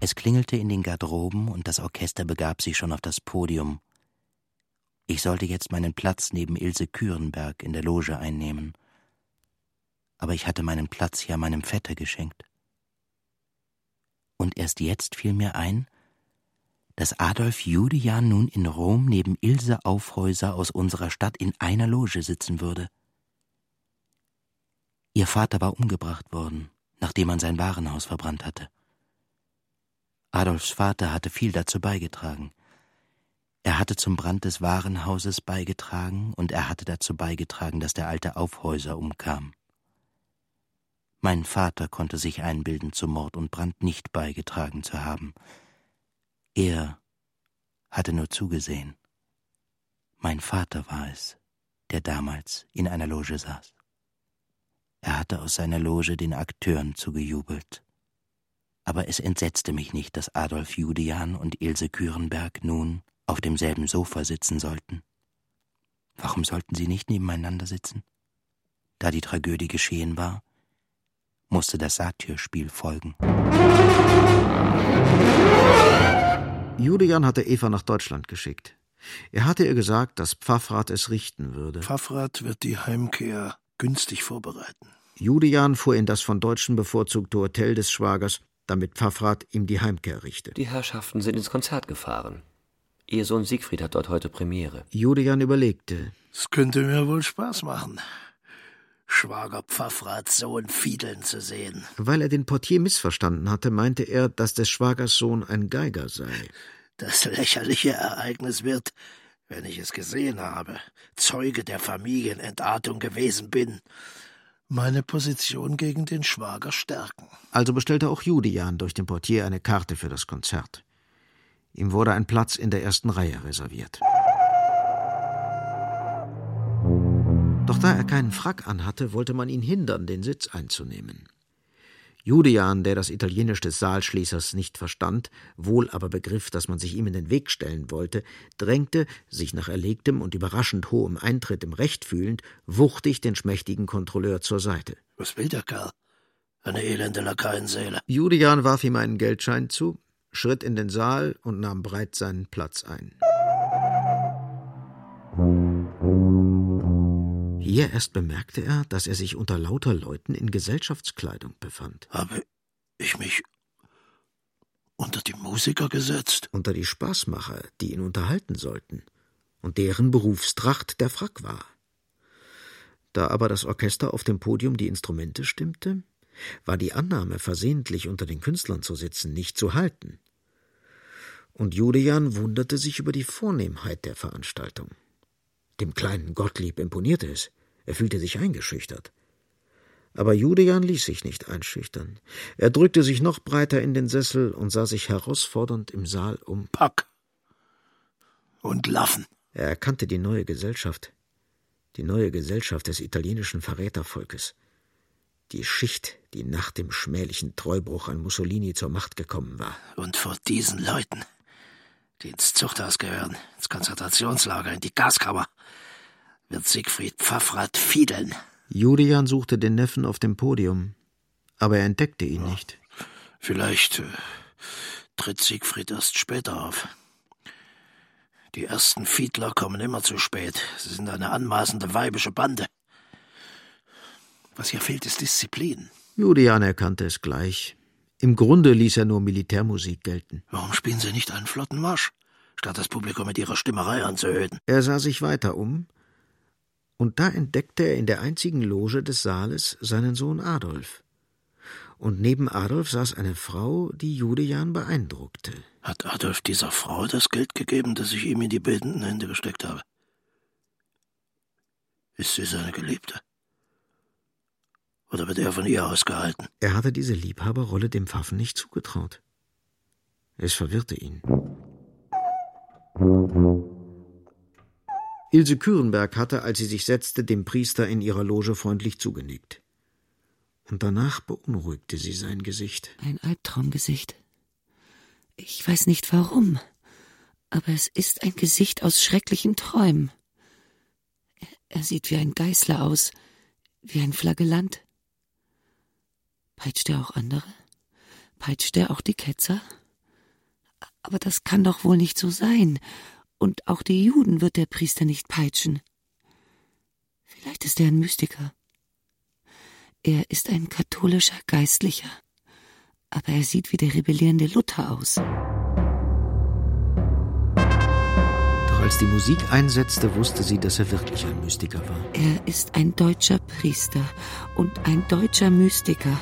Es klingelte in den Garderoben und das Orchester begab sich schon auf das Podium, ich sollte jetzt meinen Platz neben Ilse Kürenberg in der Loge einnehmen. Aber ich hatte meinen Platz ja meinem Vetter geschenkt. Und erst jetzt fiel mir ein, dass Adolf Julian nun in Rom neben Ilse Aufhäuser aus unserer Stadt in einer Loge sitzen würde. Ihr Vater war umgebracht worden, nachdem man sein Warenhaus verbrannt hatte. Adolfs Vater hatte viel dazu beigetragen. Er hatte zum Brand des Warenhauses beigetragen und er hatte dazu beigetragen, dass der alte Aufhäuser umkam. Mein Vater konnte sich einbilden, zu Mord und Brand nicht beigetragen zu haben. Er hatte nur zugesehen. Mein Vater war es, der damals in einer Loge saß. Er hatte aus seiner Loge den Akteuren zugejubelt. Aber es entsetzte mich nicht, dass Adolf Judian und Ilse Kürenberg nun auf demselben Sofa sitzen sollten. Warum sollten sie nicht nebeneinander sitzen? Da die Tragödie geschehen war, musste das Satyrspiel folgen. Julian hatte Eva nach Deutschland geschickt. Er hatte ihr gesagt, dass Pfaffrat es richten würde. Pfaffrat wird die Heimkehr günstig vorbereiten. Julian fuhr in das von Deutschen bevorzugte Hotel des Schwagers, damit Pfaffrat ihm die Heimkehr richte. Die Herrschaften sind ins Konzert gefahren. Ihr Sohn Siegfried hat dort heute Premiere. Julian überlegte. Es könnte mir wohl Spaß machen, Schwager Pfaffrats Sohn fiedeln zu sehen. Weil er den Portier missverstanden hatte, meinte er, dass des Schwagers Sohn ein Geiger sei. Das lächerliche Ereignis wird, wenn ich es gesehen habe, Zeuge der Familienentartung gewesen bin, meine Position gegen den Schwager stärken. Also bestellte auch Julian durch den Portier eine Karte für das Konzert. Ihm wurde ein Platz in der ersten Reihe reserviert. Doch da er keinen Frack anhatte, wollte man ihn hindern, den Sitz einzunehmen. Julian, der das Italienisch des Saalschließers nicht verstand, wohl aber begriff, dass man sich ihm in den Weg stellen wollte, drängte, sich nach erlegtem und überraschend hohem Eintritt im Recht fühlend, wuchtig den schmächtigen Kontrolleur zur Seite. Was will der Kerl? Eine elende Lakaienseele. Julian warf ihm einen Geldschein zu, schritt in den Saal und nahm breit seinen Platz ein. Hier erst bemerkte er, dass er sich unter lauter Leuten in Gesellschaftskleidung befand. Habe ich mich unter die Musiker gesetzt? Unter die Spaßmacher, die ihn unterhalten sollten und deren Berufstracht der Frack war. Da aber das Orchester auf dem Podium die Instrumente stimmte, war die Annahme, versehentlich unter den Künstlern zu sitzen, nicht zu halten. Und Julian wunderte sich über die Vornehmheit der Veranstaltung. Dem kleinen Gottlieb imponierte es. Er fühlte sich eingeschüchtert. Aber Julian ließ sich nicht einschüchtern. Er drückte sich noch breiter in den Sessel und sah sich herausfordernd im Saal um. Pack und Laffen. Er erkannte die neue Gesellschaft, die neue Gesellschaft des italienischen Verrätervolkes, die Schicht, die nach dem schmählichen Treubruch an Mussolini zur Macht gekommen war. Und vor diesen Leuten, die ins Zuchthaus gehören, ins Konzentrationslager, in die Gaskammer, wird Siegfried Pfaffrath fiedeln. Julian suchte den Neffen auf dem Podium, aber er entdeckte ihn ja, nicht. Vielleicht äh, tritt Siegfried erst später auf. Die ersten Fiedler kommen immer zu spät. Sie sind eine anmaßende weibische Bande. Was hier fehlt, ist Disziplin. Julian erkannte es gleich. Im Grunde ließ er nur Militärmusik gelten. Warum spielen Sie nicht einen flotten Marsch, statt das Publikum mit Ihrer Stimmerei anzuhöhen? Er sah sich weiter um, und da entdeckte er in der einzigen Loge des Saales seinen Sohn Adolf. Und neben Adolf saß eine Frau, die Julian beeindruckte. Hat Adolf dieser Frau das Geld gegeben, das ich ihm in die betenden Hände gesteckt habe? Ist sie seine Geliebte? Oder wird er von ihr ausgehalten? Er hatte diese Liebhaberrolle dem Pfaffen nicht zugetraut. Es verwirrte ihn. Ilse Kürenberg hatte, als sie sich setzte, dem Priester in ihrer Loge freundlich zugenickt. Und danach beunruhigte sie sein Gesicht. Ein Albtraumgesicht. Ich weiß nicht warum, aber es ist ein Gesicht aus schrecklichen Träumen. Er, sieht wie ein Geißler aus, wie ein Flagellant. Peitscht er auch andere? Peitscht er auch die Ketzer? Aber das kann doch wohl nicht so sein. Und auch die Juden wird der Priester nicht peitschen. Vielleicht ist er ein Mystiker. Er ist ein katholischer Geistlicher aber er sieht wie der rebellierende Luther aus. Doch als die Musik einsetzte, wusste sie, dass er wirklich ein Mystiker war. Er ist ein deutscher Priester und ein deutscher Mystiker.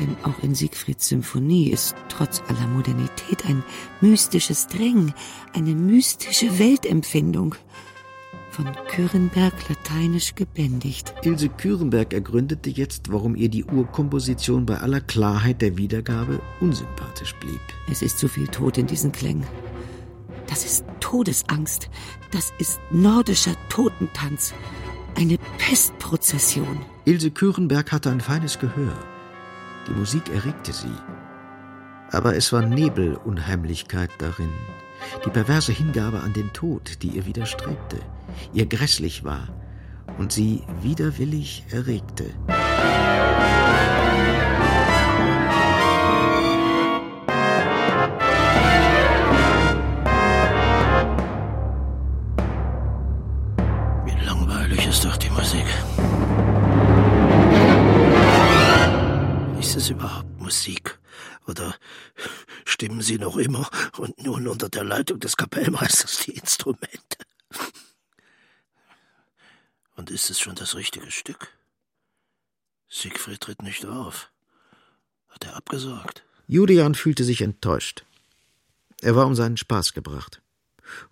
Denn auch in Siegfrieds Symphonie ist trotz aller Modernität ein mystisches Drängen, eine mystische Weltempfindung von Kürenberg lateinisch gebändigt. Ilse Kürenberg ergründete jetzt, warum ihr die Urkomposition bei aller Klarheit der Wiedergabe unsympathisch blieb. Es ist zu viel Tod in diesen Klängen. Das ist Todesangst. Das ist nordischer Totentanz. Eine Pestprozession. Ilse Kürenberg hatte ein feines Gehör. Die Musik erregte sie. Aber es war Nebelunheimlichkeit darin. Die perverse Hingabe an den Tod, die ihr widerstrebte ihr grässlich war und sie widerwillig erregte. Wie sie noch immer und nun unter der Leitung des Kapellmeisters die Instrumente? Und ist es schon das richtige Stück? Siegfried tritt nicht auf. Hat er abgesagt? Julian fühlte sich enttäuscht. Er war um seinen Spaß gebracht.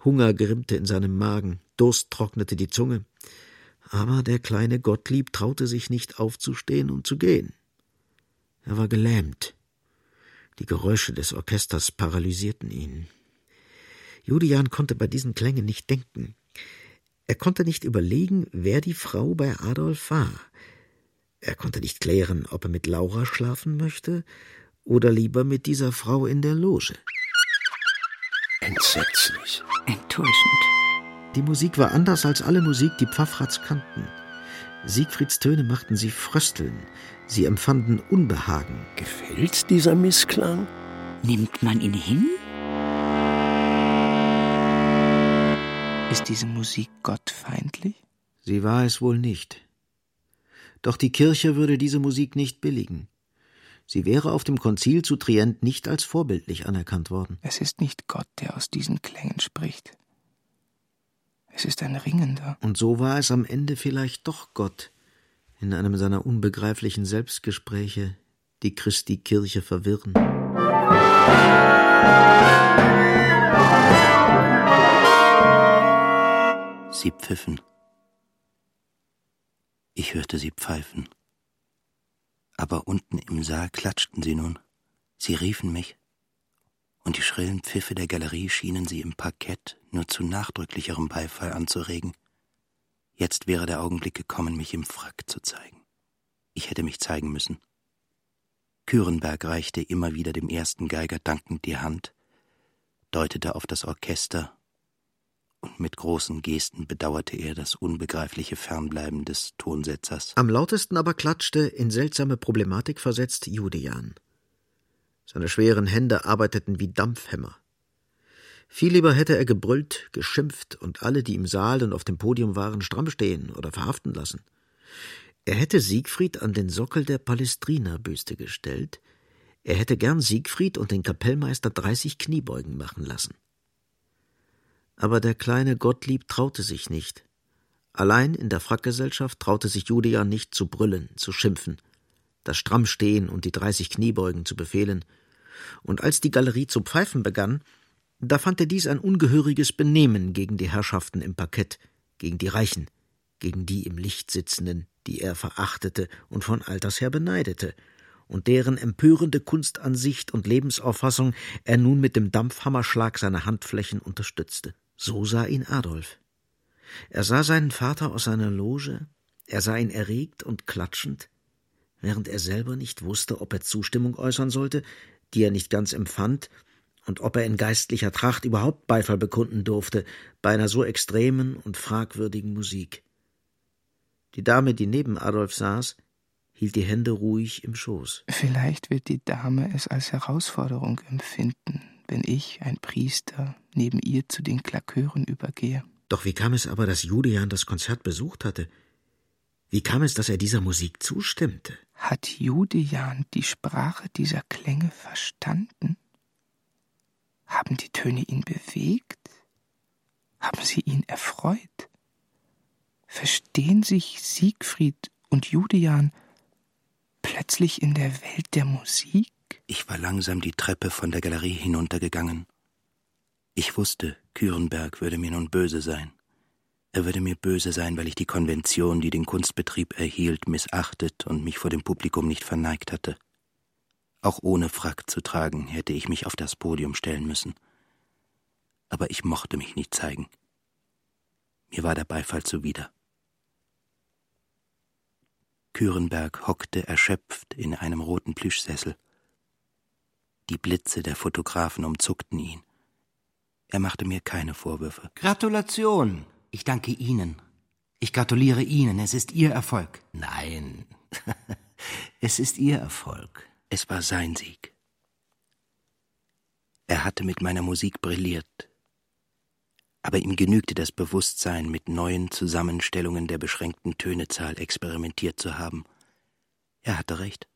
Hunger grimmte in seinem Magen, Durst trocknete die Zunge. Aber der kleine Gottlieb traute sich nicht aufzustehen und zu gehen. Er war gelähmt. Die Geräusche des Orchesters paralysierten ihn. Julian konnte bei diesen Klängen nicht denken. Er konnte nicht überlegen, wer die Frau bei Adolf war. Er konnte nicht klären, ob er mit Laura schlafen möchte oder lieber mit dieser Frau in der Loge. Entsetzlich. Enttäuschend. Die Musik war anders als alle Musik, die Pfaffrats kannten. Siegfrieds Töne machten sie frösteln. Sie empfanden Unbehagen. Gefällt dieser Missklang? Nimmt man ihn hin? Ist diese Musik gottfeindlich? Sie war es wohl nicht. Doch die Kirche würde diese Musik nicht billigen. Sie wäre auf dem Konzil zu Trient nicht als vorbildlich anerkannt worden. Es ist nicht Gott, der aus diesen Klängen spricht. Es ist ein Ringender. Und so war es am Ende vielleicht doch Gott, in einem seiner unbegreiflichen Selbstgespräche, die Christi Kirche verwirren. Sie pfiffen. Ich hörte sie pfeifen. Aber unten im Saal klatschten sie nun. Sie riefen mich. Und die schrillen Pfiffe der Galerie schienen sie im Parkett nur zu nachdrücklicherem Beifall anzuregen. Jetzt wäre der Augenblick gekommen, mich im Frack zu zeigen. Ich hätte mich zeigen müssen. Kürenberg reichte immer wieder dem ersten Geiger dankend die Hand, deutete auf das Orchester und mit großen Gesten bedauerte er das unbegreifliche Fernbleiben des Tonsetzers. Am lautesten aber klatschte, in seltsame Problematik versetzt, Judejan. Seine schweren Hände arbeiteten wie Dampfhämmer. Viel lieber hätte er gebrüllt, geschimpft und alle, die im Saal und auf dem Podium waren, stramm stehen oder verhaften lassen. Er hätte Siegfried an den Sockel der Palestrina-Büste gestellt, er hätte gern Siegfried und den Kapellmeister dreißig Kniebeugen machen lassen. Aber der kleine Gottlieb traute sich nicht. Allein in der Frackgesellschaft traute sich Julian nicht zu brüllen, zu schimpfen, das Strammstehen und die dreißig Kniebeugen zu befehlen. Und als die Galerie zu pfeifen begann, da fand er dies ein ungehöriges Benehmen gegen die Herrschaften im Parkett, gegen die Reichen, gegen die im Licht sitzenden, die er verachtete und von alters her beneidete, und deren empörende Kunstansicht und Lebensauffassung er nun mit dem Dampfhammerschlag seiner Handflächen unterstützte. So sah ihn Adolf. Er sah seinen Vater aus seiner Loge, er sah ihn erregt und klatschend, während er selber nicht wusste, ob er Zustimmung äußern sollte, die er nicht ganz empfand, und ob er in geistlicher Tracht überhaupt Beifall bekunden durfte bei einer so extremen und fragwürdigen Musik. Die Dame, die neben Adolf saß, hielt die Hände ruhig im Schoß. Vielleicht wird die Dame es als Herausforderung empfinden, wenn ich, ein Priester, neben ihr zu den Klakören übergehe. Doch wie kam es aber, dass Julian das Konzert besucht hatte? Wie kam es, dass er dieser Musik zustimmte? Hat Julian die Sprache dieser Klänge verstanden? Haben die Töne ihn bewegt? Haben sie ihn erfreut? Verstehen sich Siegfried und Julian plötzlich in der Welt der Musik? Ich war langsam die Treppe von der Galerie hinuntergegangen. Ich wusste, Kürenberg würde mir nun böse sein. Er würde mir böse sein, weil ich die Konvention, die den Kunstbetrieb erhielt, missachtet und mich vor dem Publikum nicht verneigt hatte. Auch ohne Frack zu tragen, hätte ich mich auf das Podium stellen müssen. Aber ich mochte mich nicht zeigen. Mir war der Beifall zuwider. Kürenberg hockte erschöpft in einem roten Plüschsessel. Die Blitze der Fotografen umzuckten ihn. Er machte mir keine Vorwürfe. Gratulation. Ich danke Ihnen. Ich gratuliere Ihnen. Es ist Ihr Erfolg. Nein. es ist Ihr Erfolg. Es war sein Sieg. Er hatte mit meiner Musik brilliert. Aber ihm genügte das Bewusstsein, mit neuen Zusammenstellungen der beschränkten Tönezahl experimentiert zu haben. Er hatte recht.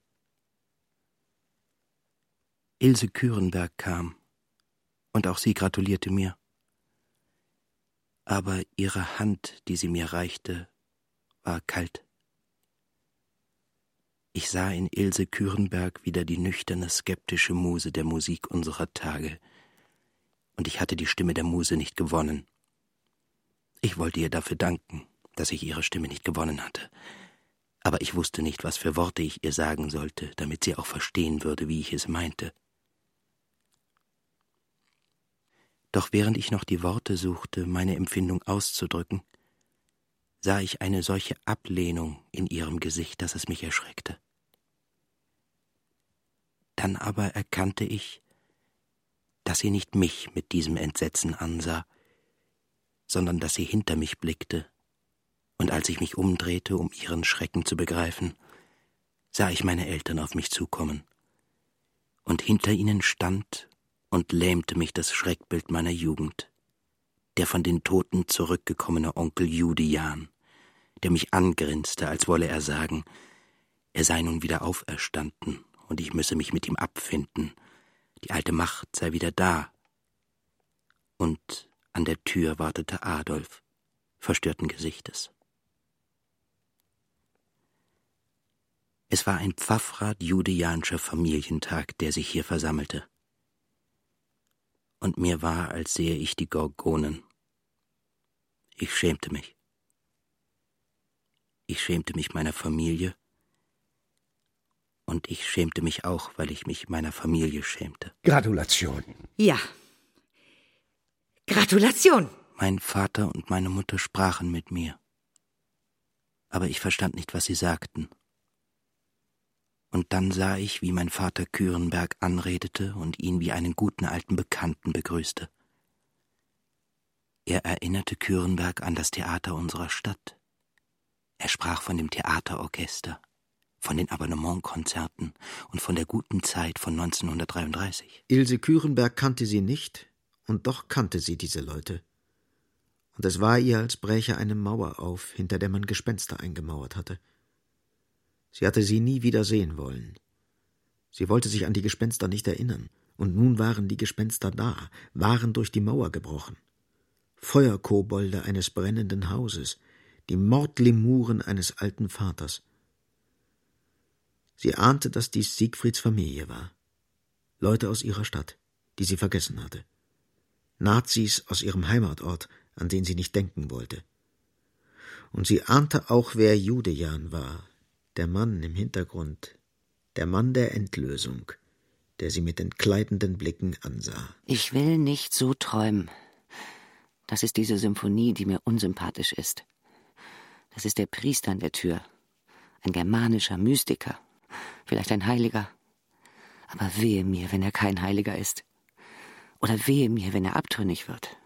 Ilse Kürenberg kam, und auch sie gratulierte mir. Aber ihre Hand, die sie mir reichte, war kalt. Ich sah in Ilse Kürenberg wieder die nüchterne, skeptische Muse der Musik unserer Tage, und ich hatte die Stimme der Muse nicht gewonnen. Ich wollte ihr dafür danken, dass ich ihre Stimme nicht gewonnen hatte, aber ich wusste nicht, was für Worte ich ihr sagen sollte, damit sie auch verstehen würde, wie ich es meinte. Doch während ich noch die Worte suchte, meine Empfindung auszudrücken, sah ich eine solche Ablehnung in ihrem Gesicht, dass es mich erschreckte. Dann aber erkannte ich, dass sie nicht mich mit diesem Entsetzen ansah, sondern dass sie hinter mich blickte, und als ich mich umdrehte, um ihren Schrecken zu begreifen, sah ich meine Eltern auf mich zukommen, und hinter ihnen stand und lähmte mich das Schreckbild meiner Jugend. Der von den Toten zurückgekommene Onkel Judian, der mich angrinste, als wolle er sagen, er sei nun wieder auferstanden und ich müsse mich mit ihm abfinden, die alte Macht sei wieder da. Und an der Tür wartete Adolf, verstörten Gesichtes. Es war ein Pfaffrat judeanischer Familientag, der sich hier versammelte. Und mir war, als sehe ich die Gorgonen. Ich schämte mich. Ich schämte mich meiner Familie. Und ich schämte mich auch, weil ich mich meiner Familie schämte. Gratulation. Ja. Gratulation. Mein Vater und meine Mutter sprachen mit mir. Aber ich verstand nicht, was sie sagten. Und dann sah ich, wie mein Vater Kürenberg anredete und ihn wie einen guten alten Bekannten begrüßte. Er erinnerte Kürenberg an das Theater unserer Stadt. Er sprach von dem Theaterorchester, von den Abonnementkonzerten und von der guten Zeit von 1933. Ilse Kürenberg kannte sie nicht, und doch kannte sie diese Leute. Und es war ihr, als bräche eine Mauer auf, hinter der man Gespenster eingemauert hatte. Sie hatte sie nie wieder sehen wollen. Sie wollte sich an die Gespenster nicht erinnern, und nun waren die Gespenster da, waren durch die Mauer gebrochen. Feuerkobolde eines brennenden Hauses, die Mordlemuren eines alten Vaters. Sie ahnte, dass dies Siegfrieds Familie war. Leute aus ihrer Stadt, die sie vergessen hatte. Nazis aus ihrem Heimatort, an den sie nicht denken wollte. Und sie ahnte auch, wer Judejan war, der Mann im Hintergrund, der Mann der Endlösung, der sie mit entkleidenden Blicken ansah. Ich will nicht so träumen. Das ist diese Symphonie, die mir unsympathisch ist. Das ist der Priester an der Tür. Ein germanischer Mystiker. Vielleicht ein Heiliger. Aber wehe mir, wenn er kein Heiliger ist. Oder wehe mir, wenn er abtrünnig wird.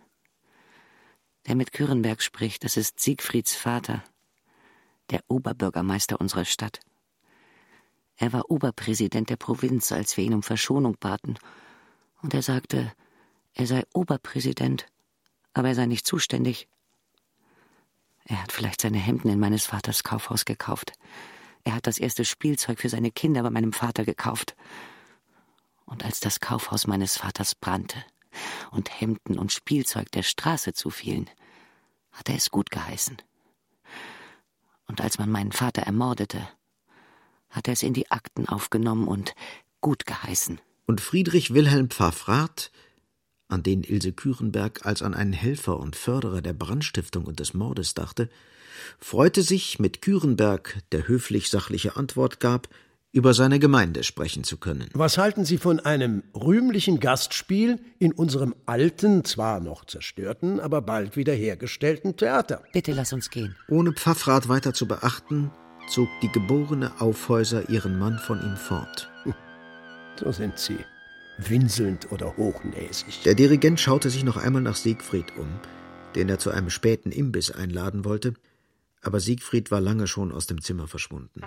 Der mit Kürenberg spricht, das ist Siegfrieds Vater, der Oberbürgermeister unserer Stadt. Er war Oberpräsident der Provinz, als wir ihn um Verschonung baten. Und er sagte, er sei Oberpräsident, aber er sei nicht zuständig. Er hat vielleicht seine Hemden in meines Vaters Kaufhaus gekauft. Er hat das erste Spielzeug für seine Kinder bei meinem Vater gekauft. Und als das Kaufhaus meines Vaters brannte und Hemden und Spielzeug der Straße zufielen, hat er es gut geheißen. Und als man meinen Vater ermordete, hat er es in die Akten aufgenommen und gut geheißen. Und Friedrich Wilhelm Pfaffrath an den Ilse Kürenberg als an einen Helfer und Förderer der Brandstiftung und des Mordes dachte, freute sich, mit Kürenberg, der höflich sachliche Antwort gab, über seine Gemeinde sprechen zu können. Was halten Sie von einem rühmlichen Gastspiel in unserem alten, zwar noch zerstörten, aber bald wiederhergestellten Theater? Bitte lass uns gehen. Ohne Pfaffrat weiter zu beachten, zog die geborene Aufhäuser ihren Mann von ihm fort. So sind Sie winselnd oder hochnäsig. Der Dirigent schaute sich noch einmal nach Siegfried um, den er zu einem späten Imbiss einladen wollte, aber Siegfried war lange schon aus dem Zimmer verschwunden.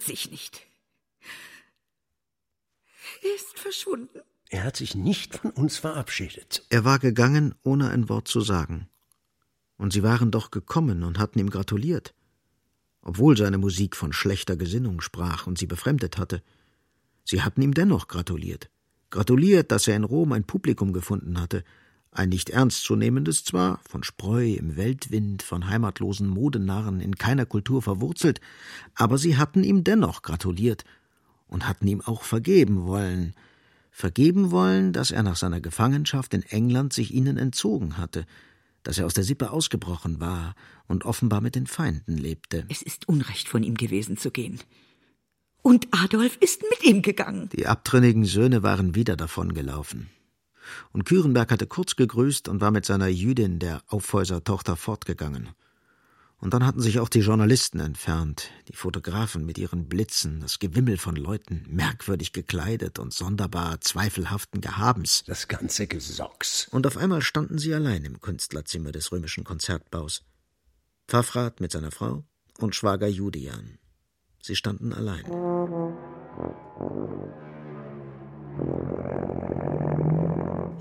Gehört sich nicht. Er ist verschwunden. Er hat sich nicht von uns verabschiedet. Er war gegangen, ohne ein Wort zu sagen. Und sie waren doch gekommen und hatten ihm gratuliert obwohl seine Musik von schlechter Gesinnung sprach und sie befremdet hatte. Sie hatten ihm dennoch gratuliert. Gratuliert, dass er in Rom ein Publikum gefunden hatte, ein nicht ernstzunehmendes zwar, von Spreu im Weltwind, von heimatlosen Modenarren in keiner Kultur verwurzelt, aber sie hatten ihm dennoch gratuliert und hatten ihm auch vergeben wollen, vergeben wollen, dass er nach seiner Gefangenschaft in England sich ihnen entzogen hatte, dass er aus der Sippe ausgebrochen war und offenbar mit den Feinden lebte. Es ist Unrecht von ihm gewesen zu gehen. Und Adolf ist mit ihm gegangen. Die abtrünnigen Söhne waren wieder davongelaufen. Und Kürenberg hatte kurz gegrüßt und war mit seiner Jüdin, der Aufhäusertochter, fortgegangen. Und dann hatten sich auch die Journalisten entfernt, die Fotografen mit ihren Blitzen, das Gewimmel von Leuten, merkwürdig gekleidet und sonderbar zweifelhaften Gehabens. Das ganze Gesocks. Und auf einmal standen sie allein im Künstlerzimmer des römischen Konzertbaus. Pfaffrat mit seiner Frau und Schwager Judian. Sie standen allein.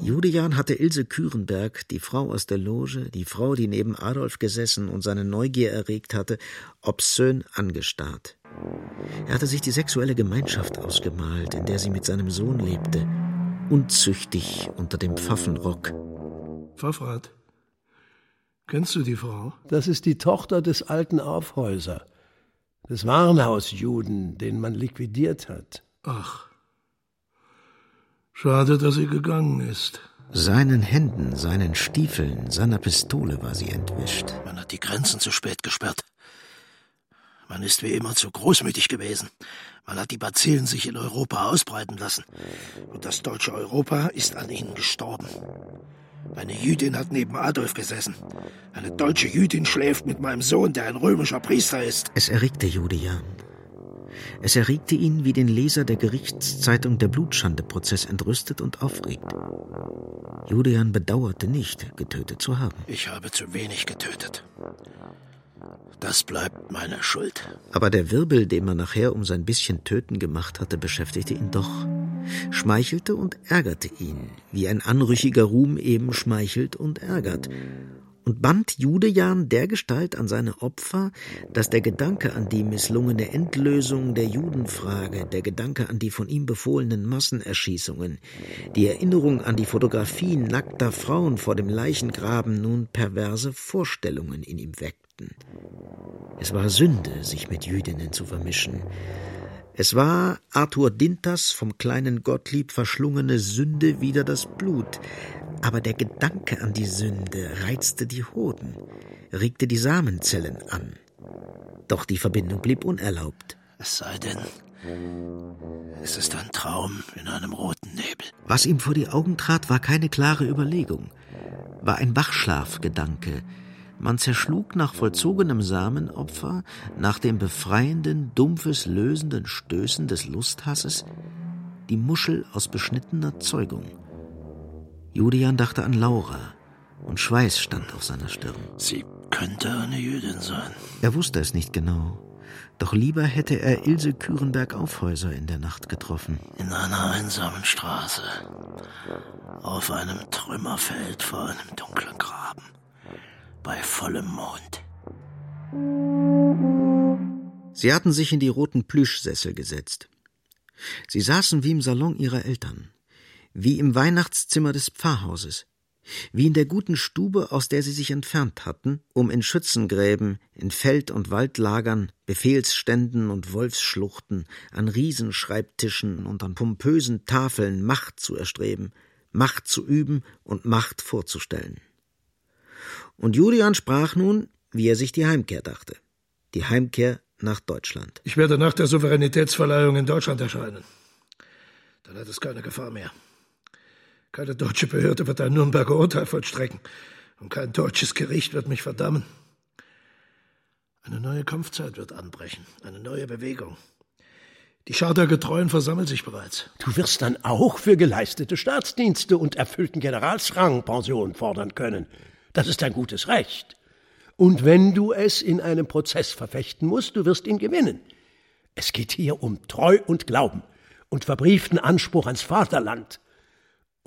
Julian hatte Ilse Kürenberg, die Frau aus der Loge, die Frau, die neben Adolf gesessen und seine Neugier erregt hatte, obszön angestarrt. Er hatte sich die sexuelle Gemeinschaft ausgemalt, in der sie mit seinem Sohn lebte, unzüchtig unter dem Pfaffenrock. Pfaffrat, kennst du die Frau? Das ist die Tochter des alten Aufhäuser. des Warenhausjuden, den man liquidiert hat. Ach. Schade, dass sie gegangen ist. Seinen Händen, seinen Stiefeln, seiner Pistole war sie entwischt. Man hat die Grenzen zu spät gesperrt. Man ist wie immer zu großmütig gewesen. Man hat die Bazillen sich in Europa ausbreiten lassen. Und das deutsche Europa ist an ihnen gestorben. Eine Jüdin hat neben Adolf gesessen. Eine deutsche Jüdin schläft mit meinem Sohn, der ein römischer Priester ist. Es erregte Julian. Es erregte ihn, wie den Leser der Gerichtszeitung der Blutschande-Prozess entrüstet und aufregt. Julian bedauerte nicht, getötet zu haben. Ich habe zu wenig getötet. Das bleibt meine Schuld. Aber der Wirbel, den man nachher um sein bisschen Töten gemacht hatte, beschäftigte ihn doch. Schmeichelte und ärgerte ihn, wie ein anrüchiger Ruhm eben schmeichelt und ärgert und band Judejan dergestalt an seine Opfer, dass der Gedanke an die misslungene Endlösung der Judenfrage, der Gedanke an die von ihm befohlenen Massenerschießungen, die Erinnerung an die Fotografien nackter Frauen vor dem Leichengraben nun perverse Vorstellungen in ihm weckten. Es war Sünde, sich mit Jüdinnen zu vermischen. Es war Arthur Dinters vom kleinen Gottlieb verschlungene Sünde wieder das Blut, aber der Gedanke an die Sünde reizte die Hoden, regte die Samenzellen an. Doch die Verbindung blieb unerlaubt. Es sei denn, es ist ein Traum in einem roten Nebel. Was ihm vor die Augen trat, war keine klare Überlegung, war ein Wachschlafgedanke. Man zerschlug nach vollzogenem Samenopfer, nach dem befreienden, dumpfes, lösenden Stößen des Lusthasses, die Muschel aus beschnittener Zeugung. Julian dachte an Laura und Schweiß stand auf seiner Stirn. Sie könnte eine Jüdin sein. Er wusste es nicht genau. Doch lieber hätte er Ilse Kürenberg-Aufhäuser in der Nacht getroffen. In einer einsamen Straße. Auf einem Trümmerfeld vor einem dunklen Graben. Bei vollem Mond. Sie hatten sich in die roten Plüschsessel gesetzt. Sie saßen wie im Salon ihrer Eltern wie im Weihnachtszimmer des Pfarrhauses, wie in der guten Stube, aus der sie sich entfernt hatten, um in Schützengräben, in Feld- und Waldlagern, Befehlsständen und Wolfsschluchten, an Riesenschreibtischen und an pompösen Tafeln Macht zu erstreben, Macht zu üben und Macht vorzustellen. Und Julian sprach nun, wie er sich die Heimkehr dachte. Die Heimkehr nach Deutschland. Ich werde nach der Souveränitätsverleihung in Deutschland erscheinen. Dann hat es keine Gefahr mehr. Keine deutsche Behörde wird ein Nürnberger Urteil vollstrecken und kein deutsches Gericht wird mich verdammen. Eine neue Kampfzeit wird anbrechen, eine neue Bewegung. Die Schar der Getreuen versammelt sich bereits. Du wirst dann auch für geleistete Staatsdienste und erfüllten Generalsrang Pension fordern können. Das ist ein gutes Recht. Und wenn du es in einem Prozess verfechten musst, du wirst ihn gewinnen. Es geht hier um Treu und Glauben und verbrieften Anspruch ans Vaterland.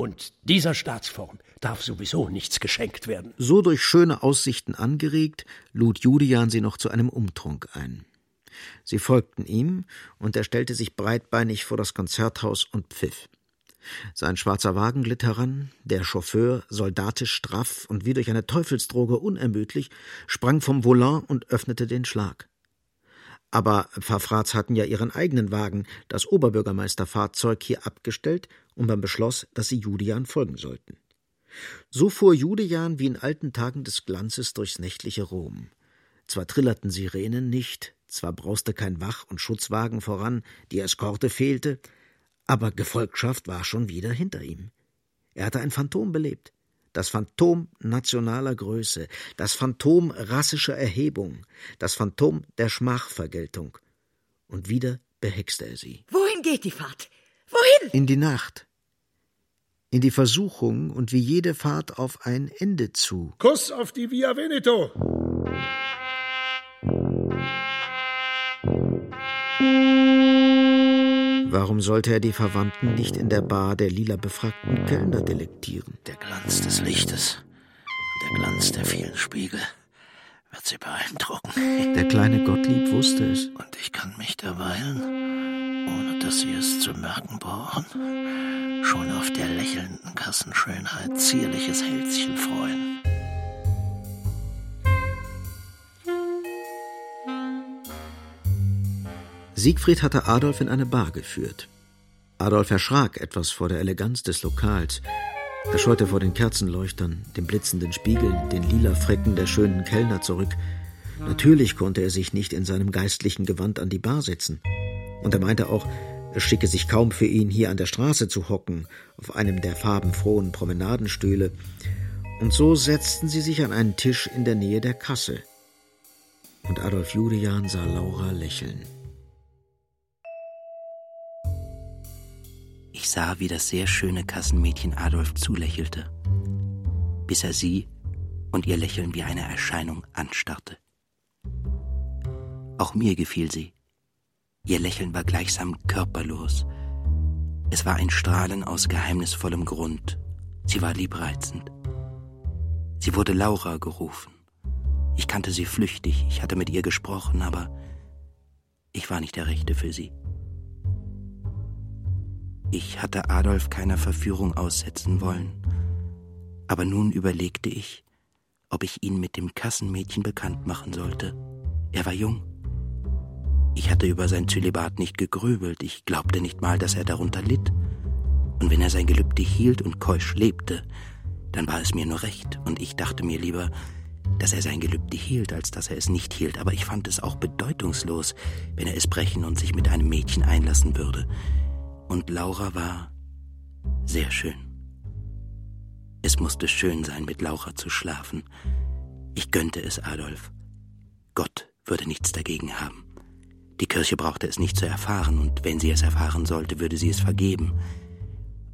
Und dieser Staatsform darf sowieso nichts geschenkt werden. So durch schöne Aussichten angeregt, lud Julian sie noch zu einem Umtrunk ein. Sie folgten ihm, und er stellte sich breitbeinig vor das Konzerthaus und pfiff. Sein schwarzer Wagen glitt heran, der Chauffeur, soldatisch straff und wie durch eine Teufelsdroge unermüdlich, sprang vom Volant und öffnete den Schlag. Aber Pfaffrats hatten ja ihren eigenen Wagen, das Oberbürgermeisterfahrzeug, hier abgestellt und man beschloss, dass sie Julian folgen sollten. So fuhr Julian wie in alten Tagen des Glanzes durchs nächtliche Rom. Zwar trillerten Sirenen nicht, zwar brauste kein Wach- und Schutzwagen voran, die Eskorte fehlte, aber Gefolgschaft war schon wieder hinter ihm. Er hatte ein Phantom belebt das Phantom nationaler Größe, das Phantom rassischer Erhebung, das Phantom der Schmachvergeltung. Und wieder behexte er sie. Wohin geht die Fahrt? Wohin? In die Nacht. In die Versuchung und wie jede Fahrt auf ein Ende zu. Kuss auf die Via Veneto! Warum sollte er die Verwandten nicht in der Bar der lila befragten Kellner delektieren? Der Glanz des Lichtes und der Glanz der vielen Spiegel wird sie beeindrucken. Der kleine Gottlieb wusste es. Und ich kann mich derweilen, ohne dass sie es zu merken brauchen, schon auf der lächelnden Kassenschönheit zierliches Hälschen freuen. Siegfried hatte Adolf in eine Bar geführt. Adolf erschrak etwas vor der Eleganz des Lokals. Er scheute vor den Kerzenleuchtern, den blitzenden Spiegeln, den lila Frecken der schönen Kellner zurück. Natürlich konnte er sich nicht in seinem geistlichen Gewand an die Bar setzen. Und er meinte auch, es schicke sich kaum für ihn, hier an der Straße zu hocken, auf einem der farbenfrohen Promenadenstühle. Und so setzten sie sich an einen Tisch in der Nähe der Kasse. Und Adolf Julian sah Laura lächeln. Ich sah, wie das sehr schöne Kassenmädchen Adolf zulächelte, bis er sie und ihr Lächeln wie eine Erscheinung anstarrte. Auch mir gefiel sie. Ihr Lächeln war gleichsam körperlos. Es war ein Strahlen aus geheimnisvollem Grund. Sie war liebreizend. Sie wurde Laura gerufen. Ich kannte sie flüchtig, ich hatte mit ihr gesprochen, aber ich war nicht der Rechte für sie. Ich hatte Adolf keiner Verführung aussetzen wollen, aber nun überlegte ich, ob ich ihn mit dem Kassenmädchen bekannt machen sollte. Er war jung, ich hatte über sein Zölibat nicht gegrübelt, ich glaubte nicht mal, dass er darunter litt. Und wenn er sein Gelübde hielt und keusch lebte, dann war es mir nur recht, und ich dachte mir lieber, dass er sein Gelübde hielt, als dass er es nicht hielt, aber ich fand es auch bedeutungslos, wenn er es brechen und sich mit einem Mädchen einlassen würde. Und Laura war sehr schön. Es musste schön sein, mit Laura zu schlafen. Ich gönnte es Adolf. Gott würde nichts dagegen haben. Die Kirche brauchte es nicht zu erfahren, und wenn sie es erfahren sollte, würde sie es vergeben.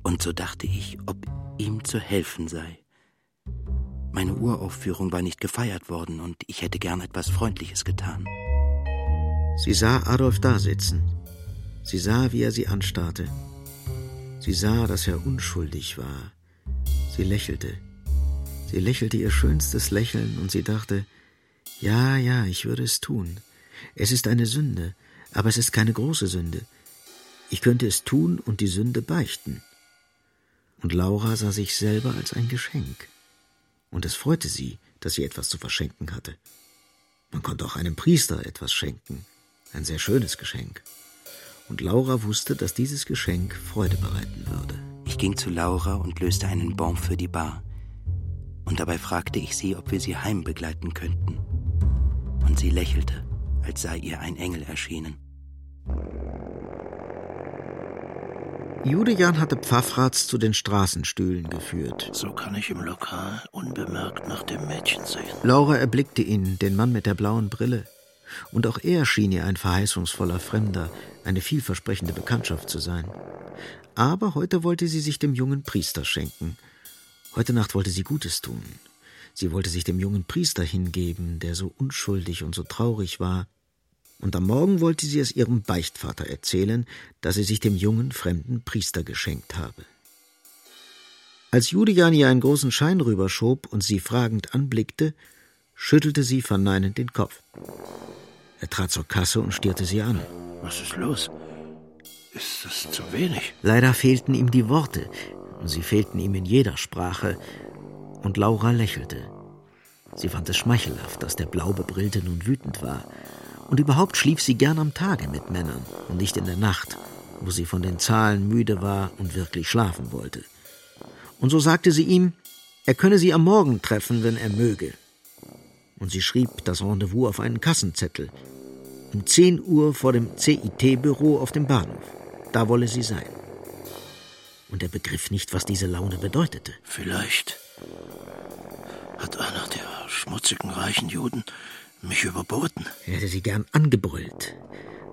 Und so dachte ich, ob ihm zu helfen sei. Meine Uraufführung war nicht gefeiert worden, und ich hätte gern etwas Freundliches getan. Sie sah Adolf dasitzen. Sie sah, wie er sie anstarrte. Sie sah, dass er unschuldig war. Sie lächelte. Sie lächelte ihr schönstes Lächeln, und sie dachte, ja, ja, ich würde es tun. Es ist eine Sünde, aber es ist keine große Sünde. Ich könnte es tun und die Sünde beichten. Und Laura sah sich selber als ein Geschenk. Und es freute sie, dass sie etwas zu verschenken hatte. Man konnte auch einem Priester etwas schenken, ein sehr schönes Geschenk. Und Laura wusste, dass dieses Geschenk Freude bereiten würde. Ich ging zu Laura und löste einen Bon für die Bar. Und dabei fragte ich sie, ob wir sie heim begleiten könnten. Und sie lächelte als sei ihr ein Engel erschienen. Judejan hatte Pfaffrats zu den Straßenstühlen geführt. So kann ich im Lokal unbemerkt nach dem Mädchen sehen. Laura erblickte ihn, den Mann mit der blauen Brille. Und auch er schien ihr ein verheißungsvoller Fremder, eine vielversprechende Bekanntschaft zu sein. Aber heute wollte sie sich dem jungen Priester schenken. Heute Nacht wollte sie Gutes tun. Sie wollte sich dem jungen Priester hingeben, der so unschuldig und so traurig war, und am Morgen wollte sie es ihrem Beichtvater erzählen, dass sie sich dem jungen, fremden Priester geschenkt habe. Als Julian ihr einen großen Schein rüberschob und sie fragend anblickte, schüttelte sie verneinend den Kopf. Er trat zur Kasse und stierte sie an. Was ist los? Ist das zu wenig? Leider fehlten ihm die Worte, und sie fehlten ihm in jeder Sprache, und Laura lächelte. Sie fand es schmeichelhaft, dass der blau bebrillte nun wütend war, und überhaupt schlief sie gern am Tage mit Männern und nicht in der Nacht, wo sie von den Zahlen müde war und wirklich schlafen wollte. Und so sagte sie ihm, er könne sie am Morgen treffen, wenn er möge. Und sie schrieb das Rendezvous auf einen Kassenzettel. Um 10 Uhr vor dem CIT-Büro auf dem Bahnhof. Da wolle sie sein. Und er begriff nicht, was diese Laune bedeutete. Vielleicht hat einer der schmutzigen reichen Juden mich überboten. Er hätte sie gern angebrüllt.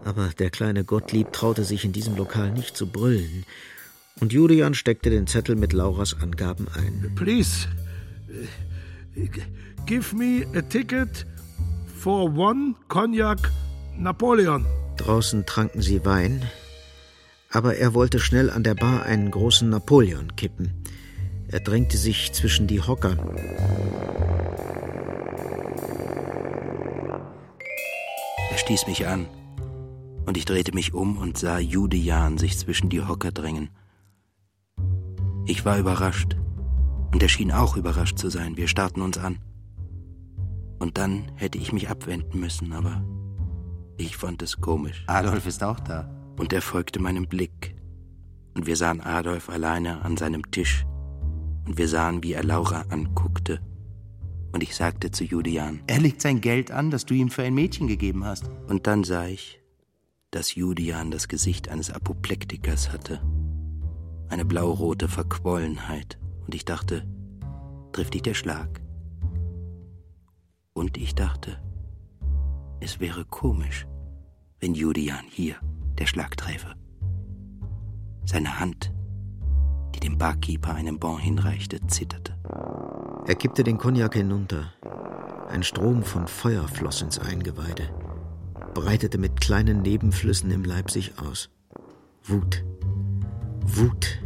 Aber der kleine Gottlieb traute sich in diesem Lokal nicht zu brüllen. Und Julian steckte den Zettel mit Lauras Angaben ein. Please, give me a ticket for one Cognac Napoleon. Draußen tranken sie Wein, aber er wollte schnell an der Bar einen großen Napoleon kippen. Er drängte sich zwischen die Hocker. Er stieß mich an, und ich drehte mich um und sah Jude sich zwischen die Hocker drängen. Ich war überrascht, und er schien auch überrascht zu sein. Wir starrten uns an. Und dann hätte ich mich abwenden müssen, aber Ich fand es komisch. Adolf ist auch da. Und er folgte meinem Blick. Und wir sahen Adolf alleine an seinem Tisch. Und wir sahen, wie er Laura anguckte. Und ich sagte zu Julian: Er legt sein Geld an, das du ihm für ein Mädchen gegeben hast. Und dann sah ich, dass Julian das Gesicht eines Apoplektikers hatte. Eine blaurote Verquollenheit. Und ich dachte: Trifft dich der Schlag? Und ich dachte, es wäre komisch, wenn Julian hier der Schlag träfe. Seine Hand, die dem Barkeeper einen Bon hinreichte, zitterte. Er kippte den Cognac hinunter. Ein Strom von Feuer floss ins Eingeweide, breitete mit kleinen Nebenflüssen im Leib sich aus. Wut, Wut,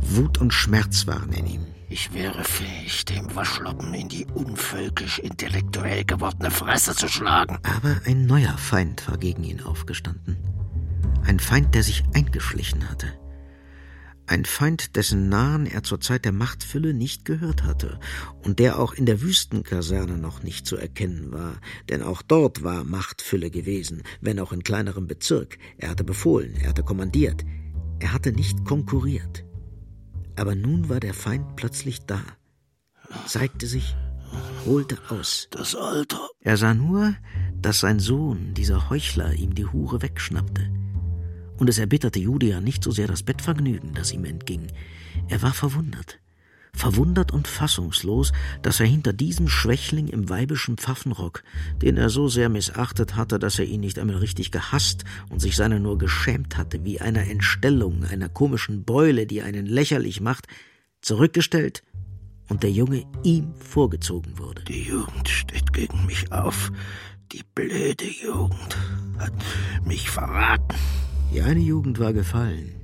Wut und Schmerz waren in ihm. Ich wäre fähig, dem Waschlappen in die unvölkisch intellektuell gewordene Fresse zu schlagen. Aber ein neuer Feind war gegen ihn aufgestanden. Ein Feind, der sich eingeschlichen hatte. Ein Feind, dessen Nahen er zur Zeit der Machtfülle nicht gehört hatte und der auch in der Wüstenkaserne noch nicht zu erkennen war, denn auch dort war Machtfülle gewesen, wenn auch in kleinerem Bezirk. Er hatte befohlen, er hatte kommandiert, er hatte nicht konkurriert. Aber nun war der Feind plötzlich da, zeigte sich, holte aus. Das Alter. Er sah nur, dass sein Sohn, dieser Heuchler, ihm die Hure wegschnappte. Und es erbitterte Julian nicht so sehr das Bettvergnügen, das ihm entging. Er war verwundert. Verwundert und fassungslos, dass er hinter diesem Schwächling im weibischen Pfaffenrock, den er so sehr missachtet hatte, dass er ihn nicht einmal richtig gehasst und sich seiner nur geschämt hatte, wie einer Entstellung, einer komischen Beule, die einen lächerlich macht, zurückgestellt und der Junge ihm vorgezogen wurde. Die Jugend steht gegen mich auf. Die blöde Jugend hat mich verraten. Die eine Jugend war gefallen.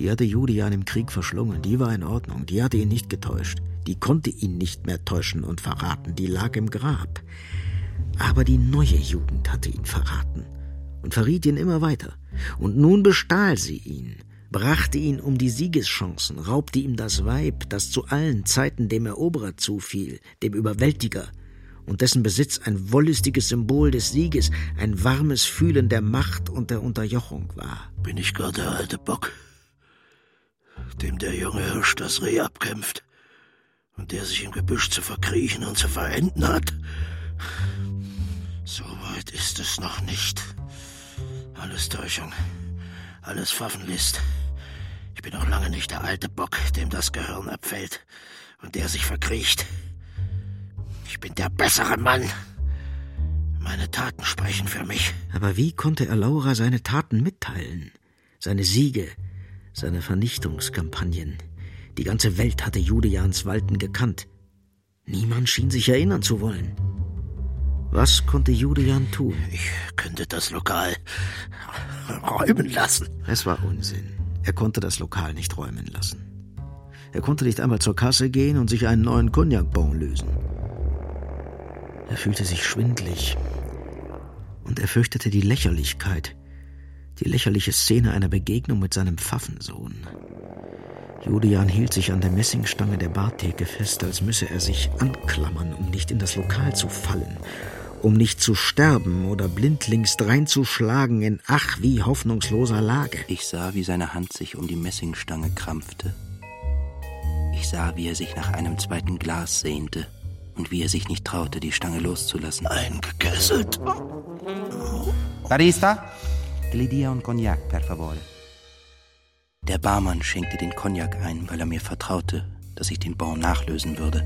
Die hatte Julian im Krieg verschlungen, die war in Ordnung, die hatte ihn nicht getäuscht, die konnte ihn nicht mehr täuschen und verraten, die lag im Grab. Aber die neue Jugend hatte ihn verraten und verriet ihn immer weiter. Und nun bestahl sie ihn, brachte ihn um die Siegeschancen, raubte ihm das Weib, das zu allen Zeiten dem Eroberer zufiel, dem Überwältiger, und dessen Besitz ein wollüstiges Symbol des Sieges, ein warmes Fühlen der Macht und der Unterjochung war. Bin ich gar der alte Bock, dem der junge Hirsch das Reh abkämpft und der sich im Gebüsch zu verkriechen und zu verenden hat? So weit ist es noch nicht. Alles Täuschung, alles Pfaffenlist. Ich bin noch lange nicht der alte Bock, dem das Gehirn abfällt und der sich verkriecht. Ich bin der bessere Mann. Meine Taten sprechen für mich. Aber wie konnte er Laura seine Taten mitteilen? Seine Siege, seine Vernichtungskampagnen. Die ganze Welt hatte Julians Walten gekannt. Niemand schien sich erinnern zu wollen. Was konnte Julian tun? Ich könnte das Lokal räumen lassen. Es war Unsinn. Er konnte das Lokal nicht räumen lassen. Er konnte nicht einmal zur Kasse gehen und sich einen neuen Cognacbon lösen. Er fühlte sich schwindlig und er fürchtete die Lächerlichkeit, die lächerliche Szene einer Begegnung mit seinem Pfaffensohn. Julian hielt sich an der Messingstange der Bartheke fest, als müsse er sich anklammern, um nicht in das Lokal zu fallen, um nicht zu sterben oder blindlings dreinzuschlagen in ach wie hoffnungsloser Lage. Ich sah, wie seine Hand sich um die Messingstange krampfte. Ich sah, wie er sich nach einem zweiten Glas sehnte und wie er sich nicht traute, die Stange loszulassen. Eingekesselt. Barista, Glidia und Cognac, per favore. Der Barmann schenkte den Cognac ein, weil er mir vertraute, dass ich den Bon nachlösen würde.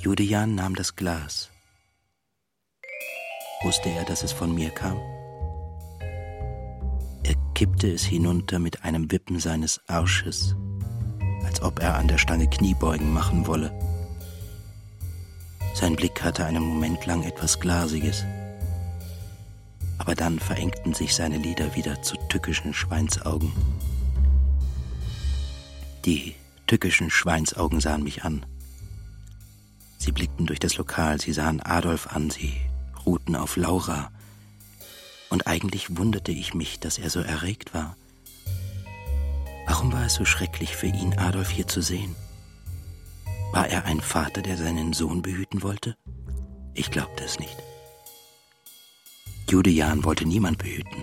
Julian nahm das Glas. Wusste er, dass es von mir kam? Er kippte es hinunter mit einem Wippen seines Arsches, als ob er an der Stange Kniebeugen machen wolle. Sein Blick hatte einen Moment lang etwas Glasiges. Aber dann verengten sich seine Lider wieder zu tückischen Schweinsaugen. Die tückischen Schweinsaugen sahen mich an. Sie blickten durch das Lokal, sie sahen Adolf an, sie ruhten auf Laura. Und eigentlich wunderte ich mich, dass er so erregt war. Warum war es so schrecklich für ihn, Adolf hier zu sehen? War er ein Vater, der seinen Sohn behüten wollte? Ich glaubte es nicht. Julian wollte niemand behüten.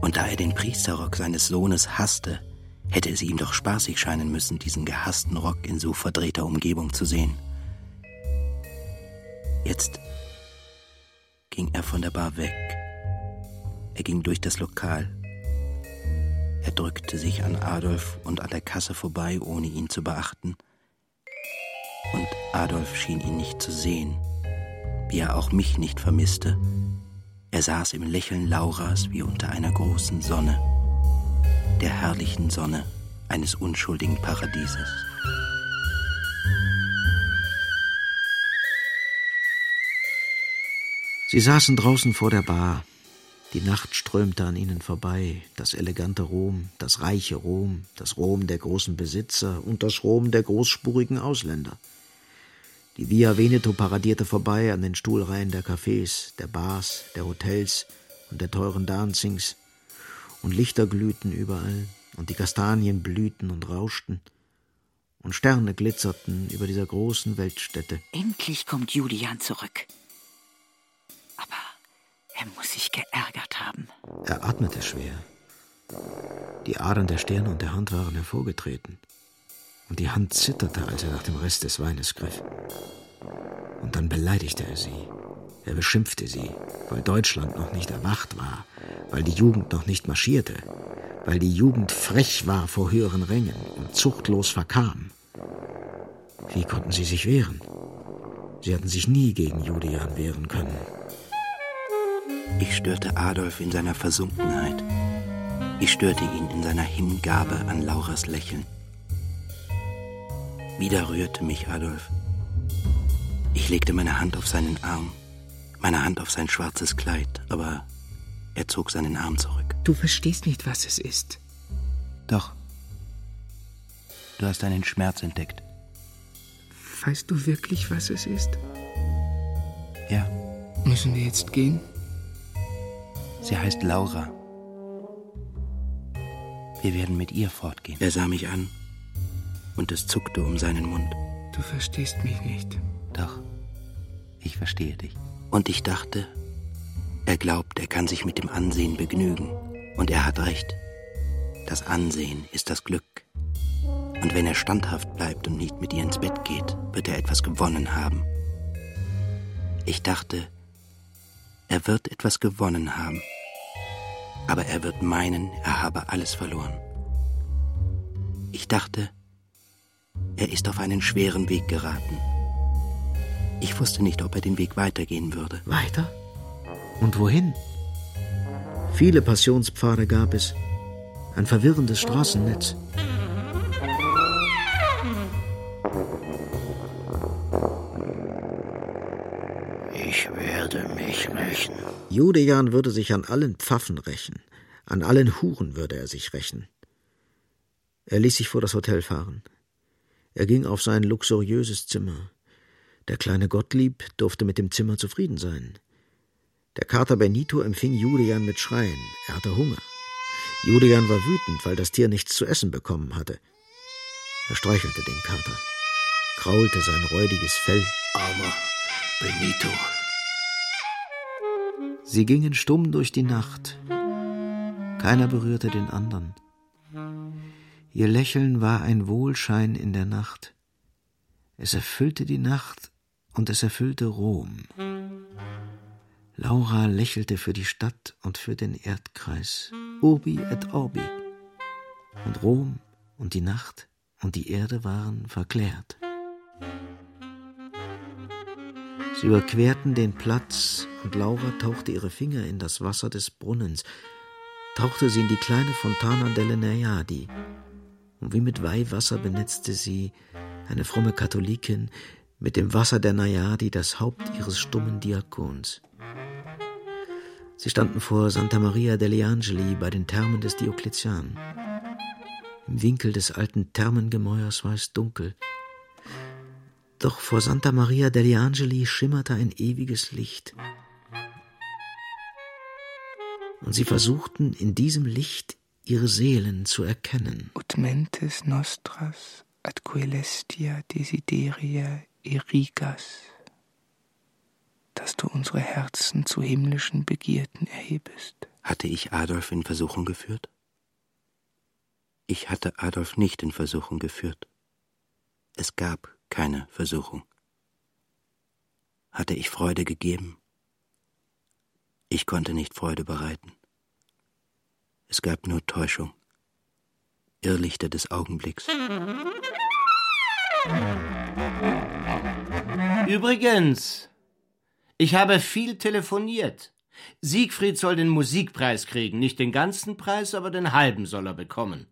Und da er den Priesterrock seines Sohnes hasste, hätte es ihm doch spaßig scheinen müssen, diesen gehassten Rock in so verdrehter Umgebung zu sehen. Jetzt ging er von der Bar weg. Er ging durch das Lokal. Er drückte sich an Adolf und an der Kasse vorbei, ohne ihn zu beachten. Und Adolf schien ihn nicht zu sehen, wie er auch mich nicht vermisste. Er saß im Lächeln Lauras wie unter einer großen Sonne, der herrlichen Sonne eines unschuldigen Paradieses. Sie saßen draußen vor der Bar. Die Nacht strömte an ihnen vorbei, das elegante Rom, das reiche Rom, das Rom der großen Besitzer und das Rom der großspurigen Ausländer. Die Via Veneto paradierte vorbei an den Stuhlreihen der Cafés, der Bars, der Hotels und der teuren Dancings, und Lichter glühten überall, und die Kastanien blühten und rauschten, und Sterne glitzerten über dieser großen Weltstätte. Endlich kommt Julian zurück. Aber er muss sich geärgert haben. Er atmete schwer. Die Adern der Sterne und der Hand waren hervorgetreten und die Hand zitterte, als er nach dem Rest des Weines griff. Und dann beleidigte er sie. Er beschimpfte sie, weil Deutschland noch nicht erwacht war, weil die Jugend noch nicht marschierte, weil die Jugend frech war vor höheren Rängen und zuchtlos verkam. Wie konnten sie sich wehren? Sie hatten sich nie gegen Julian wehren können. Ich störte Adolf in seiner Versunkenheit. Ich störte ihn in seiner Hingabe an Lauras Lächeln. Wieder rührte mich Adolf. Ich legte meine Hand auf seinen Arm, meine Hand auf sein schwarzes Kleid, aber er zog seinen Arm zurück. Du verstehst nicht, was es ist. Doch. Du hast einen Schmerz entdeckt. Weißt du wirklich, was es ist? Ja. Müssen wir jetzt gehen? Sie heißt Laura. Wir werden mit ihr fortgehen. Er sah mich an und es zuckte um seinen Mund. Du verstehst mich nicht. Doch, ich verstehe dich. Und ich dachte, er glaubt, er kann sich mit dem Ansehen begnügen. Und er hat recht. Das Ansehen ist das Glück. Und wenn er standhaft bleibt und nicht mit ihr ins Bett geht, wird er etwas gewonnen haben. Ich dachte, er wird etwas gewonnen haben. Aber er wird meinen, er habe alles verloren. Ich dachte, er ist auf einen schweren Weg geraten. Ich wusste nicht, ob er den Weg weitergehen würde. Weiter? Und wohin? Viele Passionspfade gab es. Ein verwirrendes Straßennetz. Ich werde mich rächen. Judejan würde sich an allen Pfaffen rächen. An allen Huren würde er sich rächen. Er ließ sich vor das Hotel fahren. Er ging auf sein luxuriöses Zimmer. Der kleine Gottlieb durfte mit dem Zimmer zufrieden sein. Der Kater Benito empfing Julian mit Schreien. Er hatte Hunger. Julian war wütend, weil das Tier nichts zu essen bekommen hatte. Er streichelte den Kater, kraulte sein räudiges Fell. Armer Benito. Sie gingen stumm durch die Nacht. Keiner berührte den anderen. Ihr Lächeln war ein Wohlschein in der Nacht. Es erfüllte die Nacht und es erfüllte Rom. Laura lächelte für die Stadt und für den Erdkreis. Urbi et Orbi. Und Rom und die Nacht und die Erde waren verklärt. Sie überquerten den Platz und Laura tauchte ihre Finger in das Wasser des Brunnens, tauchte sie in die kleine Fontana delle Naiadi, und wie mit Weihwasser benetzte sie, eine fromme Katholikin, mit dem Wasser der Najadi das Haupt ihres stummen Diakons. Sie standen vor Santa Maria degli Angeli bei den Thermen des Diokletian. Im Winkel des alten Thermengemäuers war es dunkel. Doch vor Santa Maria degli Angeli schimmerte ein ewiges Licht. Und sie versuchten in diesem Licht ihre Seelen zu erkennen. Ut mentes nostras ad coelestia desideria erigas. dass du unsere Herzen zu himmlischen Begierden erhebest. Hatte ich Adolf in Versuchung geführt? Ich hatte Adolf nicht in Versuchung geführt. Es gab keine Versuchung. Hatte ich Freude gegeben? Ich konnte nicht Freude bereiten. Es gab nur Täuschung, Irrlichter des Augenblicks. Übrigens, ich habe viel telefoniert. Siegfried soll den Musikpreis kriegen, nicht den ganzen Preis, aber den halben soll er bekommen.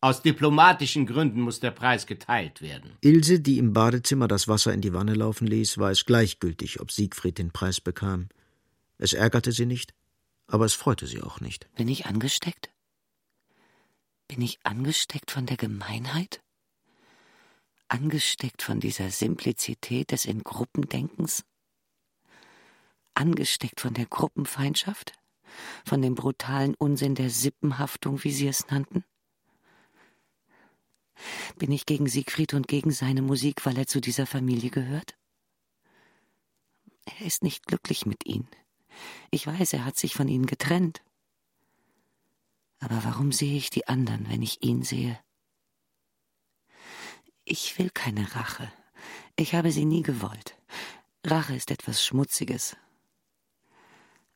Aus diplomatischen Gründen muss der Preis geteilt werden. Ilse, die im Badezimmer das Wasser in die Wanne laufen ließ, war es gleichgültig, ob Siegfried den Preis bekam. Es ärgerte sie nicht, aber es freute sie auch nicht. Bin ich angesteckt? Bin ich angesteckt von der Gemeinheit? Angesteckt von dieser Simplizität des in Gruppendenkens? Angesteckt von der Gruppenfeindschaft? Von dem brutalen Unsinn der Sippenhaftung, wie Sie es nannten? Bin ich gegen Siegfried und gegen seine Musik, weil er zu dieser Familie gehört? Er ist nicht glücklich mit ihnen. Ich weiß, er hat sich von ihnen getrennt. Aber warum sehe ich die anderen, wenn ich ihn sehe? Ich will keine Rache. Ich habe sie nie gewollt. Rache ist etwas Schmutziges.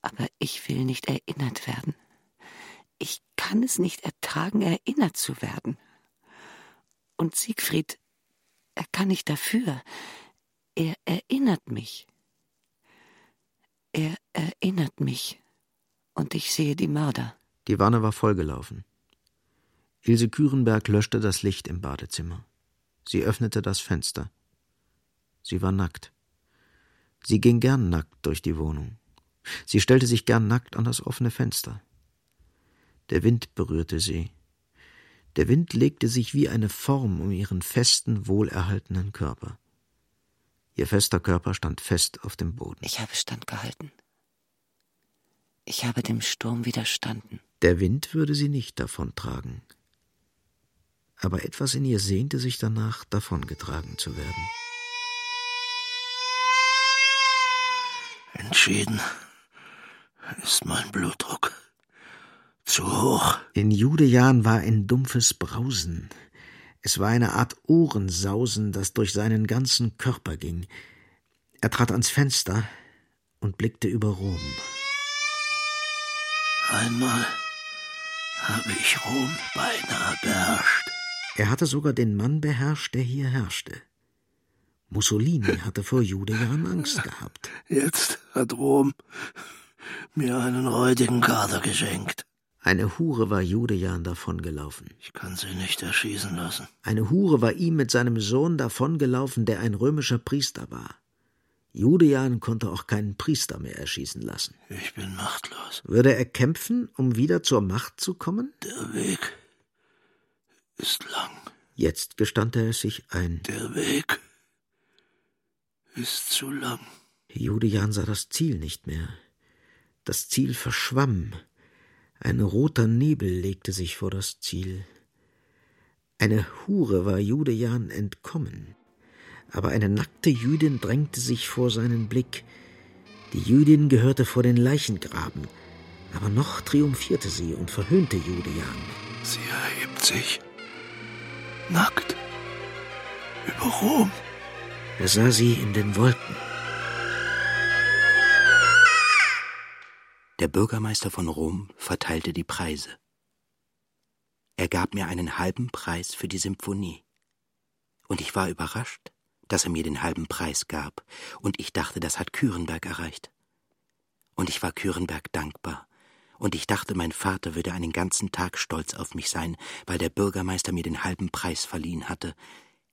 Aber ich will nicht erinnert werden. Ich kann es nicht ertragen, erinnert zu werden. Und Siegfried, er kann nicht dafür. Er erinnert mich. Er erinnert mich. Und ich sehe die Mörder. Die Wanne war vollgelaufen. Ilse Kürenberg löschte das Licht im Badezimmer. Sie öffnete das Fenster. Sie war nackt. Sie ging gern nackt durch die Wohnung. Sie stellte sich gern nackt an das offene Fenster. Der Wind berührte sie. Der Wind legte sich wie eine Form um ihren festen, wohlerhaltenen Körper. Ihr fester Körper stand fest auf dem Boden. Ich habe standgehalten. Ich habe dem Sturm widerstanden. Der Wind würde sie nicht davontragen. Aber etwas in ihr sehnte sich danach, davongetragen zu werden. Entschieden ist mein Blutdruck zu hoch. In Judejan war ein dumpfes Brausen. Es war eine Art Ohrensausen, das durch seinen ganzen Körper ging. Er trat ans Fenster und blickte über Rom. Einmal habe ich Rom beinahe beherrscht. Er hatte sogar den Mann beherrscht, der hier herrschte. Mussolini hatte vor Judejan Angst gehabt. Jetzt hat Rom mir einen räudigen Kader geschenkt. Eine Hure war Judejan davongelaufen. Ich kann sie nicht erschießen lassen. Eine Hure war ihm mit seinem Sohn davongelaufen, der ein römischer Priester war. Judejan konnte auch keinen Priester mehr erschießen lassen. Ich bin machtlos. Würde er kämpfen, um wieder zur Macht zu kommen? Der Weg ist lang. Jetzt gestand er es sich ein. Der Weg ist zu lang. Judejan sah das Ziel nicht mehr. Das Ziel verschwamm. Ein roter Nebel legte sich vor das Ziel. Eine Hure war Judejan entkommen, aber eine nackte Jüdin drängte sich vor seinen Blick. Die Jüdin gehörte vor den Leichengraben, aber noch triumphierte sie und verhöhnte Judejan. Sie erhebt sich nackt über Rom. Er sah sie in den Wolken. Der Bürgermeister von Rom verteilte die Preise. Er gab mir einen halben Preis für die Symphonie. Und ich war überrascht, dass er mir den halben Preis gab, und ich dachte, das hat Kürenberg erreicht. Und ich war Kürenberg dankbar, und ich dachte, mein Vater würde einen ganzen Tag stolz auf mich sein, weil der Bürgermeister mir den halben Preis verliehen hatte,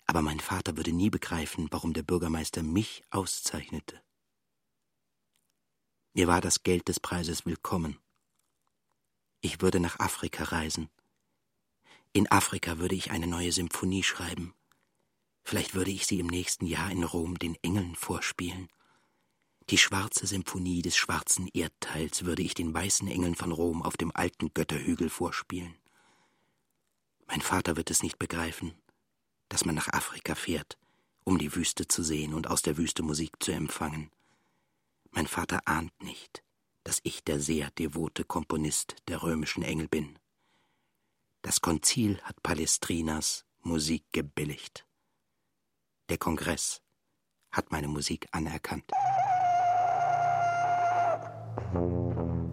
aber mein Vater würde nie begreifen, warum der Bürgermeister mich auszeichnete. Mir war das Geld des Preises willkommen. Ich würde nach Afrika reisen. In Afrika würde ich eine neue Symphonie schreiben. Vielleicht würde ich sie im nächsten Jahr in Rom den Engeln vorspielen. Die schwarze Symphonie des schwarzen Erdteils würde ich den weißen Engeln von Rom auf dem alten Götterhügel vorspielen. Mein Vater wird es nicht begreifen, dass man nach Afrika fährt, um die Wüste zu sehen und aus der Wüste Musik zu empfangen. Mein Vater ahnt nicht, dass ich der sehr devote Komponist der römischen Engel bin. Das Konzil hat Palestrinas Musik gebilligt. Der Kongress hat meine Musik anerkannt.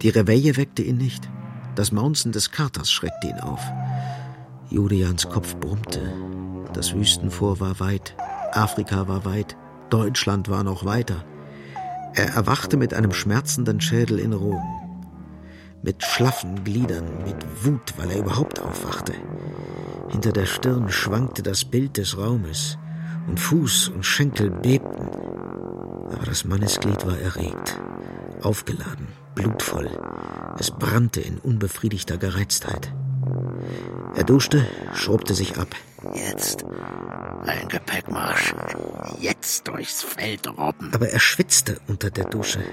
Die Reveille weckte ihn nicht. Das Maunzen des Katers schreckte ihn auf. Julians Kopf brummte. Das Wüstenfor war weit, Afrika war weit, Deutschland war noch weiter. Er erwachte mit einem schmerzenden Schädel in Rom. Mit schlaffen Gliedern, mit Wut, weil er überhaupt aufwachte. Hinter der Stirn schwankte das Bild des Raumes, und Fuß und Schenkel bebten. Aber das Mannesglied war erregt, aufgeladen, blutvoll. Es brannte in unbefriedigter Gereiztheit. Er duschte, schrubte sich ab. Jetzt ein Gepäckmarsch. Jetzt durchs Feld robben. Aber er schwitzte unter der Dusche.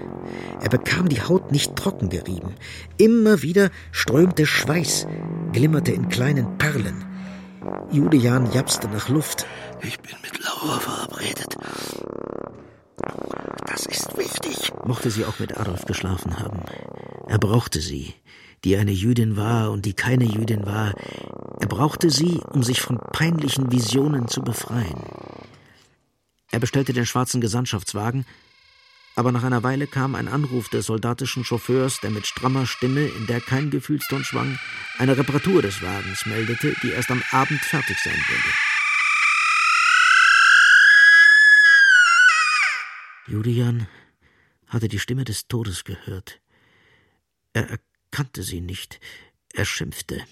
Er bekam die Haut nicht trocken gerieben. Immer wieder strömte Schweiß, glimmerte in kleinen Perlen. Julian japste nach Luft. Ich bin mit Laura verabredet. Das ist wichtig. Mochte sie auch mit Adolf geschlafen haben. Er brauchte sie, die eine Jüdin war und die keine Jüdin war. Er brauchte sie, um sich von peinlichen Visionen zu befreien. Er bestellte den schwarzen Gesandtschaftswagen, aber nach einer Weile kam ein Anruf des soldatischen Chauffeurs, der mit strammer Stimme, in der kein Gefühlston schwang, eine Reparatur des Wagens meldete, die erst am Abend fertig sein würde. Julian hatte die Stimme des Todes gehört. Er erkannte sie nicht. Er schimpfte.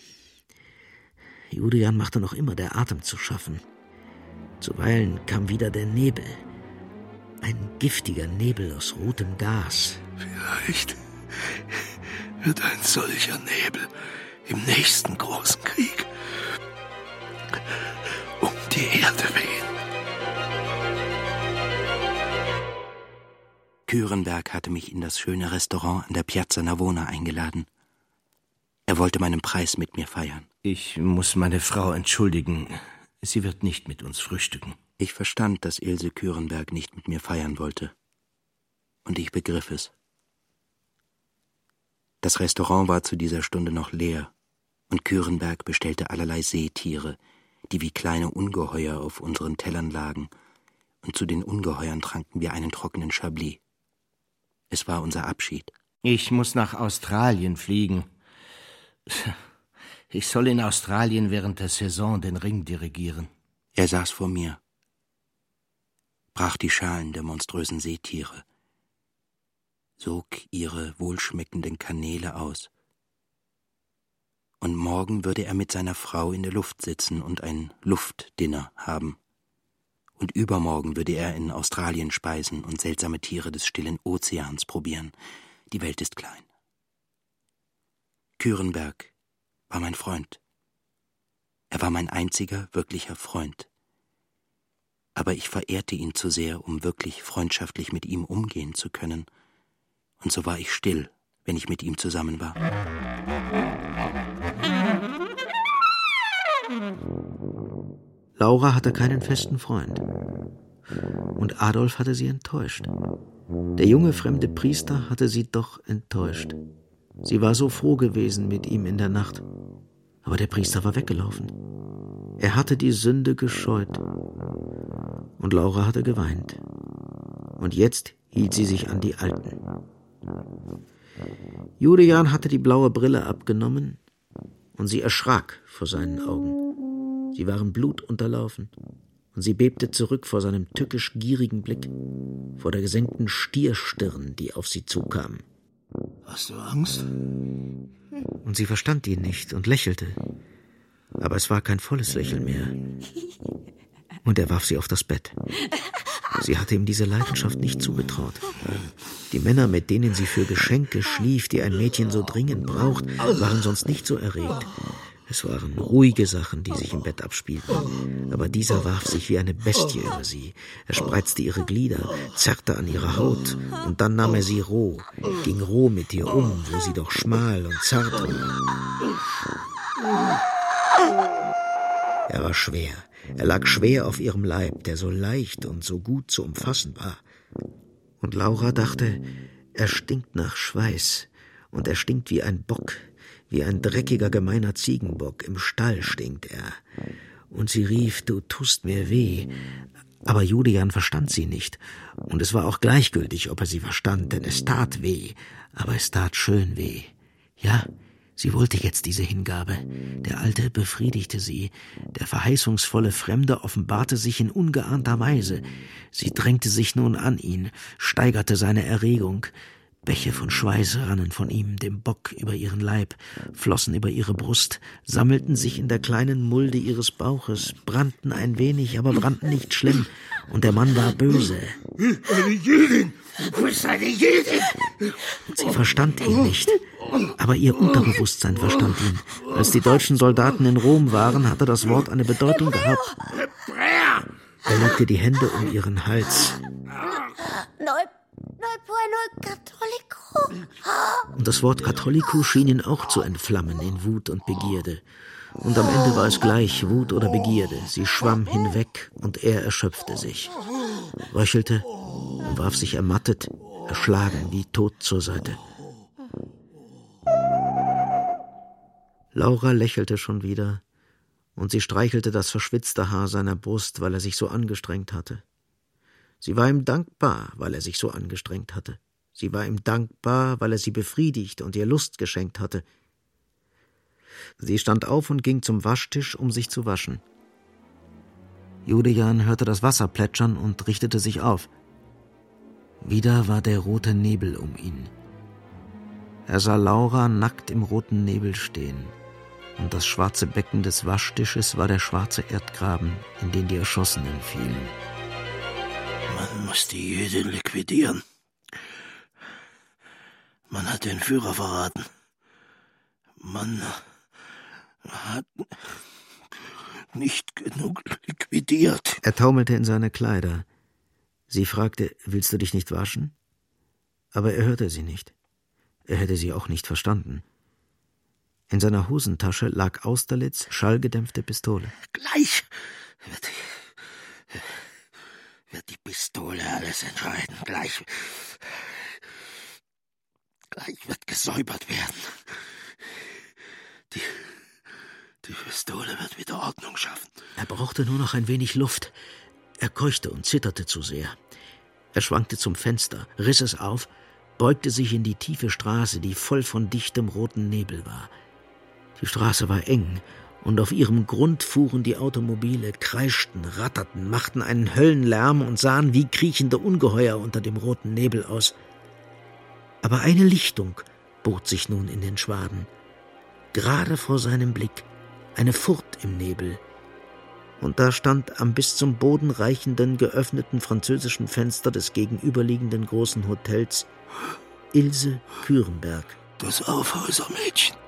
Julian machte noch immer der Atem zu schaffen. Zuweilen kam wieder der Nebel. Ein giftiger Nebel aus rotem Gas. Vielleicht wird ein solcher Nebel im nächsten großen Krieg um die Erde wehen. Kürenberg hatte mich in das schöne Restaurant an der Piazza Navona eingeladen. Er wollte meinen Preis mit mir feiern. Ich muss meine Frau entschuldigen. Sie wird nicht mit uns frühstücken. Ich verstand, dass Ilse Kürenberg nicht mit mir feiern wollte. Und ich begriff es. Das Restaurant war zu dieser Stunde noch leer, und Kürenberg bestellte allerlei Seetiere, die wie kleine Ungeheuer auf unseren Tellern lagen, und zu den Ungeheuern tranken wir einen trockenen Chablis. Es war unser Abschied. Ich muss nach Australien fliegen. Ich soll in Australien während der Saison den Ring dirigieren. Er saß vor mir, brach die Schalen der monströsen Seetiere, sog ihre wohlschmeckenden Kanäle aus. Und morgen würde er mit seiner Frau in der Luft sitzen und ein Luftdinner haben und übermorgen würde er in Australien speisen und seltsame Tiere des stillen Ozeans probieren. Die Welt ist klein. Kürenberg war mein Freund. Er war mein einziger wirklicher Freund. Aber ich verehrte ihn zu sehr, um wirklich freundschaftlich mit ihm umgehen zu können, und so war ich still, wenn ich mit ihm zusammen war. Laura hatte keinen festen Freund. Und Adolf hatte sie enttäuscht. Der junge fremde Priester hatte sie doch enttäuscht. Sie war so froh gewesen mit ihm in der Nacht. Aber der Priester war weggelaufen. Er hatte die Sünde gescheut. Und Laura hatte geweint. Und jetzt hielt sie sich an die Alten. Julian hatte die blaue Brille abgenommen und sie erschrak vor seinen Augen. Sie waren blutunterlaufen und sie bebte zurück vor seinem tückisch gierigen Blick, vor der gesenkten Stierstirn, die auf sie zukam. Hast du Angst? Und sie verstand ihn nicht und lächelte. Aber es war kein volles Lächeln mehr. Und er warf sie auf das Bett. Sie hatte ihm diese Leidenschaft nicht zugetraut. Die Männer, mit denen sie für Geschenke schlief, die ein Mädchen so dringend braucht, waren sonst nicht so erregt. Es waren ruhige Sachen, die sich im Bett abspielten. Aber dieser warf sich wie eine Bestie über sie. Er spreizte ihre Glieder, zerrte an ihrer Haut, und dann nahm er sie roh, ging roh mit ihr um, wo sie doch schmal und zart war. Er war schwer. Er lag schwer auf ihrem Leib, der so leicht und so gut zu umfassen war. Und Laura dachte, er stinkt nach Schweiß und er stinkt wie ein Bock, wie ein dreckiger, gemeiner Ziegenbock. Im Stall stinkt er. Und sie rief, du tust mir weh. Aber Julian verstand sie nicht. Und es war auch gleichgültig, ob er sie verstand, denn es tat weh. Aber es tat schön weh. Ja, sie wollte jetzt diese Hingabe. Der Alte befriedigte sie. Der verheißungsvolle Fremde offenbarte sich in ungeahnter Weise. Sie drängte sich nun an ihn, steigerte seine Erregung. Bäche von Schweiß rannen von ihm, dem Bock, über ihren Leib, flossen über ihre Brust, sammelten sich in der kleinen Mulde ihres Bauches, brannten ein wenig, aber brannten nicht schlimm, und der Mann war böse. Eine Jüdin! Du bist eine Jüdin! Sie verstand ihn nicht, aber ihr Unterbewusstsein verstand ihn. Als die deutschen Soldaten in Rom waren, hatte das Wort eine Bedeutung gehabt. Er legte die Hände um ihren Hals. Und das Wort Katholico schien ihn auch zu entflammen in Wut und Begierde. Und am Ende war es gleich Wut oder Begierde. Sie schwamm hinweg und er erschöpfte sich, röchelte und warf sich ermattet, erschlagen wie tot zur Seite. Laura lächelte schon wieder und sie streichelte das verschwitzte Haar seiner Brust, weil er sich so angestrengt hatte. Sie war ihm dankbar, weil er sich so angestrengt hatte. Sie war ihm dankbar, weil er sie befriedigt und ihr Lust geschenkt hatte. Sie stand auf und ging zum Waschtisch, um sich zu waschen. Julian hörte das Wasser plätschern und richtete sich auf. Wieder war der rote Nebel um ihn. Er sah Laura nackt im roten Nebel stehen, und das schwarze Becken des Waschtisches war der schwarze Erdgraben, in den die Erschossenen fielen. Man muss die Jüdin liquidieren. Man hat den Führer verraten. Man hat nicht genug liquidiert. Er taumelte in seine Kleider. Sie fragte, willst du dich nicht waschen? Aber er hörte sie nicht. Er hätte sie auch nicht verstanden. In seiner Hosentasche lag Austerlitz schallgedämpfte Pistole. Gleich wird wird die Pistole alles entscheiden. Gleich, gleich wird gesäubert werden. Die, die Pistole wird wieder Ordnung schaffen. Er brauchte nur noch ein wenig Luft. Er keuchte und zitterte zu sehr. Er schwankte zum Fenster, riss es auf, beugte sich in die tiefe Straße, die voll von dichtem roten Nebel war. Die Straße war eng, und auf ihrem Grund fuhren die Automobile, kreischten, ratterten, machten einen Höllenlärm und sahen wie kriechende Ungeheuer unter dem roten Nebel aus. Aber eine Lichtung bot sich nun in den Schwaden. Gerade vor seinem Blick eine Furt im Nebel. Und da stand am bis zum Boden reichenden, geöffneten französischen Fenster des gegenüberliegenden großen Hotels Ilse Kürenberg. Das Aufhäusermädchen.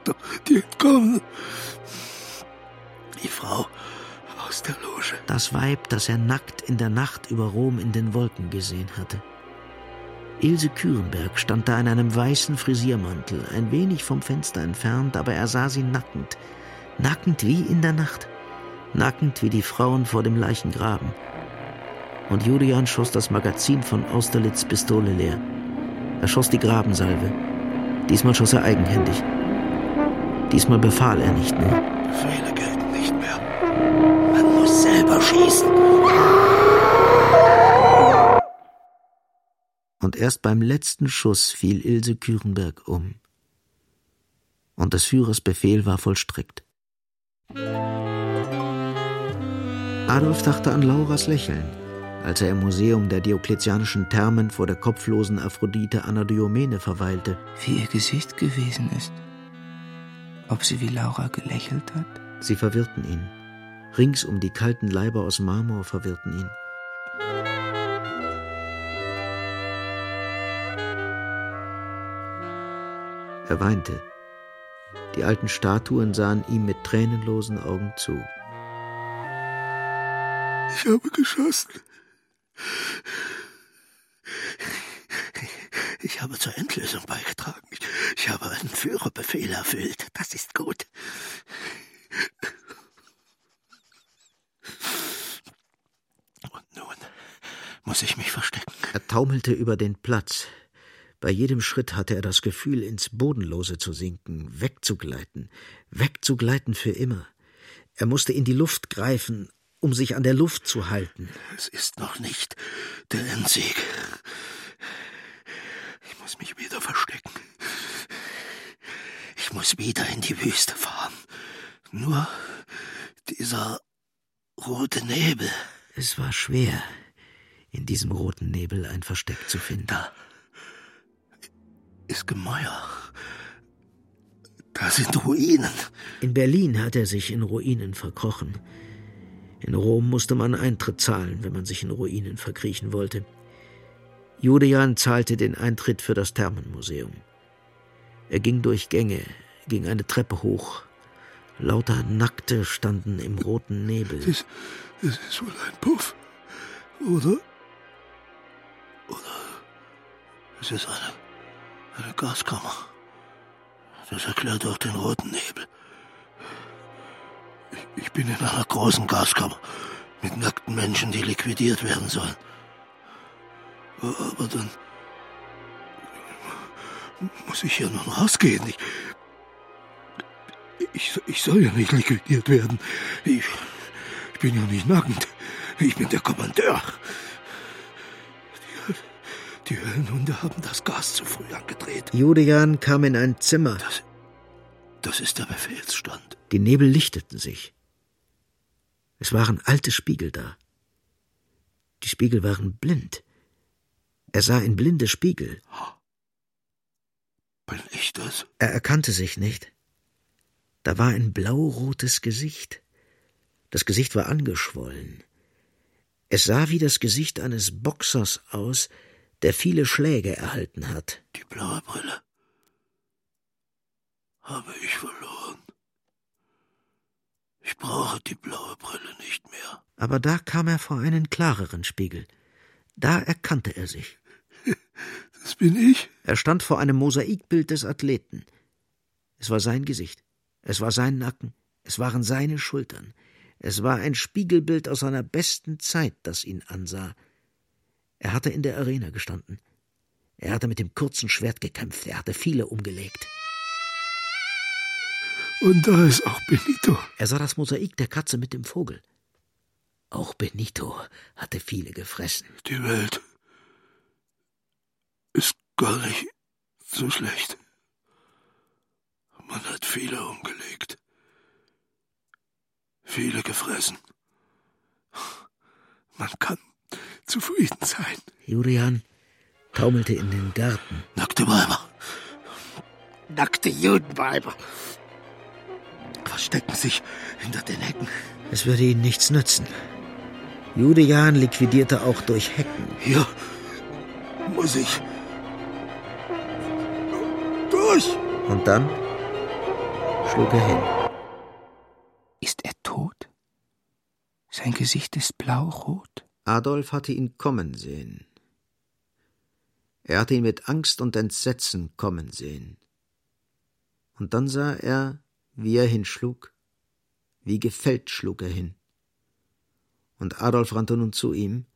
Judentochter, die entkommen. Die Frau aus der Loge. Das Weib, das er nackt in der Nacht über Rom in den Wolken gesehen hatte. Ilse Kürenberg stand da in einem weißen Frisiermantel, ein wenig vom Fenster entfernt, aber er sah sie nackend, nackend wie in der Nacht, nackend wie die Frauen vor dem Leichengraben. Und Julian schoss das Magazin von Austerlitz Pistole leer. Er schoss die Grabensalve. Diesmal schoss er eigenhändig. Diesmal befahl er nicht mehr. Befehle gelten nicht mehr. Man muss selber schießen. Und erst beim letzten Schuss fiel Ilse Kürenberg um. Und des Führers Befehl war vollstreckt. Adolf dachte an Lauras Lächeln, als er im Museum der diokletianischen Thermen vor der kopflosen Aphrodite Anadyomene verweilte. Wie ihr Gesicht gewesen ist. Ob sie wie Laura gelächelt hat? Sie verwirrten ihn. Rings um die kalten Leiber aus Marmor verwirrten ihn. Er weinte. Die alten Statuen sahen ihm mit tränenlosen Augen zu. Ich habe geschossen. Ich habe zur Endlösung beigetragen. Ich, ich habe einen Führerbefehl erfüllt. Das ist gut. Und nun muss ich mich verstecken. Er taumelte über den Platz. Bei jedem Schritt hatte er das Gefühl, ins Bodenlose zu sinken, wegzugleiten, wegzugleiten für immer. Er musste in die Luft greifen, um sich an der Luft zu halten. Es ist noch nicht der Endsieg. Ich muss mich wieder verstecken. Ich muss wieder in die Wüste fahren. Nur dieser rote Nebel. Es war schwer, in diesem roten Nebel ein Versteck zu finden. Da ist Gemäuer. Da sind Ruinen. In Berlin hat er sich in Ruinen verkrochen. In Rom musste man Eintritt zahlen, wenn man sich in Ruinen verkriechen wollte. Julian zahlte den Eintritt für das Thermenmuseum. Er ging durch Gänge, ging eine Treppe hoch. Lauter Nackte standen im roten Nebel. Das, das ist wohl ein Puff, oder? Oder es ist eine, eine Gaskammer. Das erklärt auch den roten Nebel. Ich, ich bin in einer großen Gaskammer mit nackten Menschen, die liquidiert werden sollen. Aber dann muss ich hier nun rausgehen. Ich, ich, ich soll ja nicht liquidiert werden. Ich, ich bin ja nicht nackend. Ich bin der Kommandeur. Die, die Höllenhunde haben das Gas zu früh angedreht. Julian kam in ein Zimmer. Das, das ist der Befehlsstand. Die Nebel lichteten sich. Es waren alte Spiegel da. Die Spiegel waren blind. Er sah in blinde Spiegel. Bin ich das? Er erkannte sich nicht. Da war ein blaurotes Gesicht. Das Gesicht war angeschwollen. Es sah wie das Gesicht eines Boxers aus, der viele Schläge erhalten hat. Die blaue Brille habe ich verloren. Ich brauche die blaue Brille nicht mehr. Aber da kam er vor einen klareren Spiegel. Da erkannte er sich. Das bin ich. Er stand vor einem Mosaikbild des Athleten. Es war sein Gesicht. Es war sein Nacken. Es waren seine Schultern. Es war ein Spiegelbild aus seiner besten Zeit, das ihn ansah. Er hatte in der Arena gestanden. Er hatte mit dem kurzen Schwert gekämpft. Er hatte viele umgelegt. Und da ist auch Benito. Er sah das Mosaik der Katze mit dem Vogel. Auch Benito hatte viele gefressen. Die Welt gar nicht so schlecht. Man hat viele umgelegt. Viele gefressen. Man kann zufrieden sein. Julian taumelte in den Garten. Nackte Weiber. Nackte Judenweiber. Verstecken sich hinter den Hecken. Es würde ihnen nichts nützen. Julian liquidierte auch durch Hecken. Hier muss ich durch. Und dann schlug er hin. Ist er tot? Sein Gesicht ist blaurot. Adolf hatte ihn kommen sehen. Er hatte ihn mit Angst und Entsetzen kommen sehen. Und dann sah er, wie er hinschlug, wie gefällt schlug er hin. Und Adolf rannte nun zu ihm,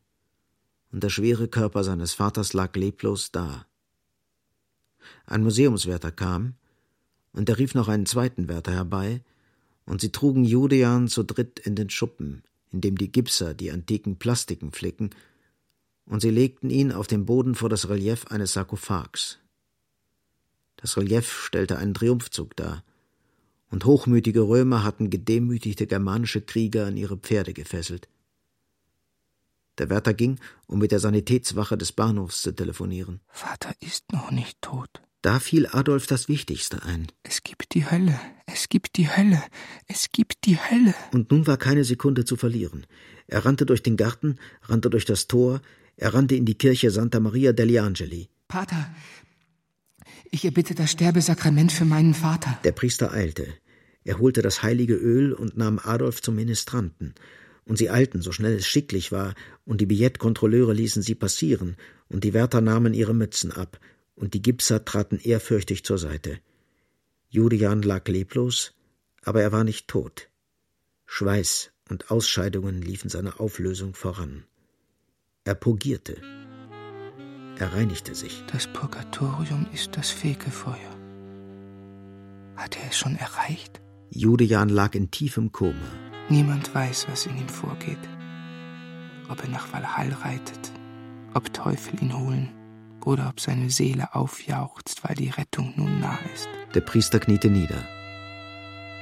und der schwere Körper seines Vaters lag leblos da. Ein Museumswärter kam, und er rief noch einen zweiten Wärter herbei, und sie trugen Julian zu dritt in den Schuppen, in dem die Gipser die antiken Plastiken flicken, und sie legten ihn auf dem Boden vor das Relief eines Sarkophags. Das Relief stellte einen Triumphzug dar, und hochmütige Römer hatten gedemütigte germanische Krieger an ihre Pferde gefesselt. Der Wärter ging, um mit der Sanitätswache des Bahnhofs zu telefonieren. Vater ist noch nicht tot. Da fiel Adolf das Wichtigste ein. Es gibt die Hölle, es gibt die Hölle, es gibt die Hölle. Und nun war keine Sekunde zu verlieren. Er rannte durch den Garten, rannte durch das Tor, er rannte in die Kirche Santa Maria degli Angeli. Pater, ich erbitte das Sterbesakrament für meinen Vater. Der Priester eilte. Er holte das heilige Öl und nahm Adolf zum Ministranten. Und sie eilten, so schnell es schicklich war, und die Billettkontrolleure ließen sie passieren, und die Wärter nahmen ihre Mützen ab, und die Gipser traten ehrfürchtig zur Seite. Julian lag leblos, aber er war nicht tot. Schweiß und Ausscheidungen liefen seiner Auflösung voran. Er purgierte. Er reinigte sich. Das Purgatorium ist das Fegefeuer. Hat er es schon erreicht? Judejan lag in tiefem Koma. Niemand weiß, was in ihm vorgeht. Ob er nach Valhall reitet, ob Teufel ihn holen oder ob seine Seele aufjauchzt, weil die Rettung nun nah ist. Der Priester kniete nieder.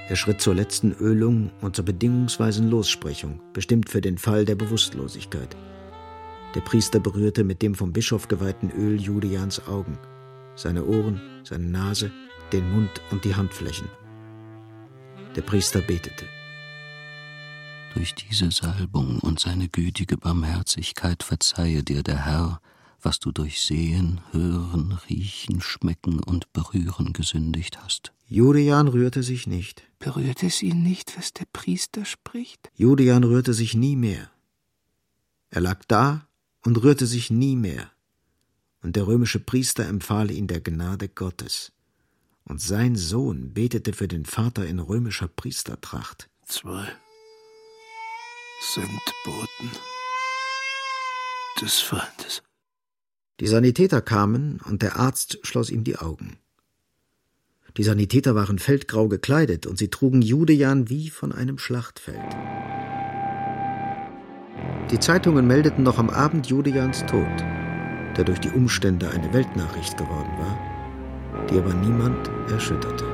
Er schritt zur letzten Ölung und zur bedingungsweisen Lossprechung, bestimmt für den Fall der Bewusstlosigkeit. Der Priester berührte mit dem vom Bischof geweihten Öl Julians Augen, seine Ohren, seine Nase, den Mund und die Handflächen. Der Priester betete. Durch diese Salbung und seine gütige Barmherzigkeit verzeihe dir der Herr, was du durch Sehen, Hören, Riechen, Schmecken und Berühren gesündigt hast. Julian rührte sich nicht. Berührt es ihn nicht, was der Priester spricht? Julian rührte sich nie mehr. Er lag da und rührte sich nie mehr. Und der römische Priester empfahl ihn der Gnade Gottes. Und sein Sohn betete für den Vater in römischer Priestertracht. Zwei sind Boten des Feindes. Die Sanitäter kamen und der Arzt schloss ihm die Augen. Die Sanitäter waren feldgrau gekleidet und sie trugen Judejan wie von einem Schlachtfeld. Die Zeitungen meldeten noch am Abend Judejans Tod, der durch die Umstände eine Weltnachricht geworden war, die aber niemand erschütterte.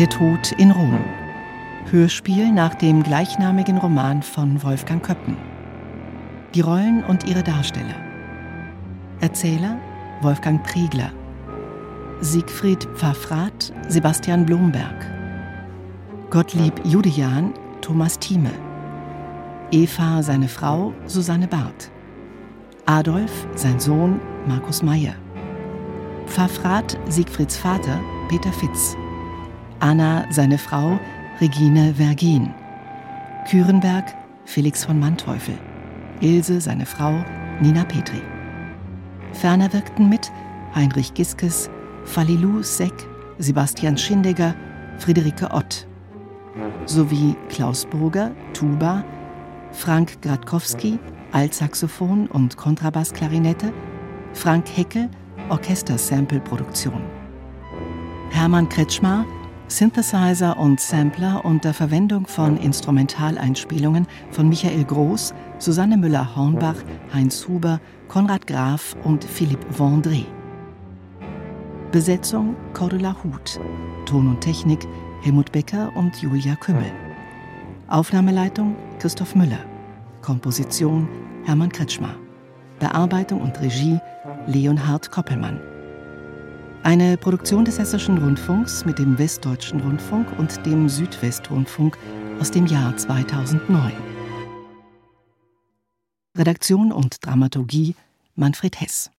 Der Tod in Rom. Hörspiel nach dem gleichnamigen Roman von Wolfgang Köppen. Die Rollen und ihre Darsteller. Erzähler Wolfgang Priegler. Siegfried Pfaffrath Sebastian Blomberg. Gottlieb Judejan Thomas Thieme. Eva, seine Frau Susanne Barth. Adolf, sein Sohn Markus Meyer. Pfaffrath, Siegfrieds Vater Peter Fitz. Anna, seine Frau, Regine Vergin. Kürenberg, Felix von Manteuffel. Ilse, seine Frau, Nina Petri. Ferner wirkten mit Heinrich Giskes, Falilou Seck, Sebastian Schindegger, Friederike Ott. Sowie Klaus Burger, Tuba, Frank Gradkowski, Altsaxophon und Kontrabassklarinette, Frank Heckel, Orchestersample-Produktion. Hermann Kretschmar, Synthesizer und Sampler unter Verwendung von Instrumentaleinspielungen von Michael Groß, Susanne Müller-Hornbach, Heinz Huber, Konrad Graf und Philipp Vendré. Besetzung Cordula Huth. Ton und Technik Helmut Becker und Julia Kümmel. Aufnahmeleitung Christoph Müller. Komposition Hermann Kretschmer. Bearbeitung und Regie Leonhard Koppelmann. Eine Produktion des Hessischen Rundfunks mit dem Westdeutschen Rundfunk und dem Südwestrundfunk aus dem Jahr 2009. Redaktion und Dramaturgie Manfred Hess.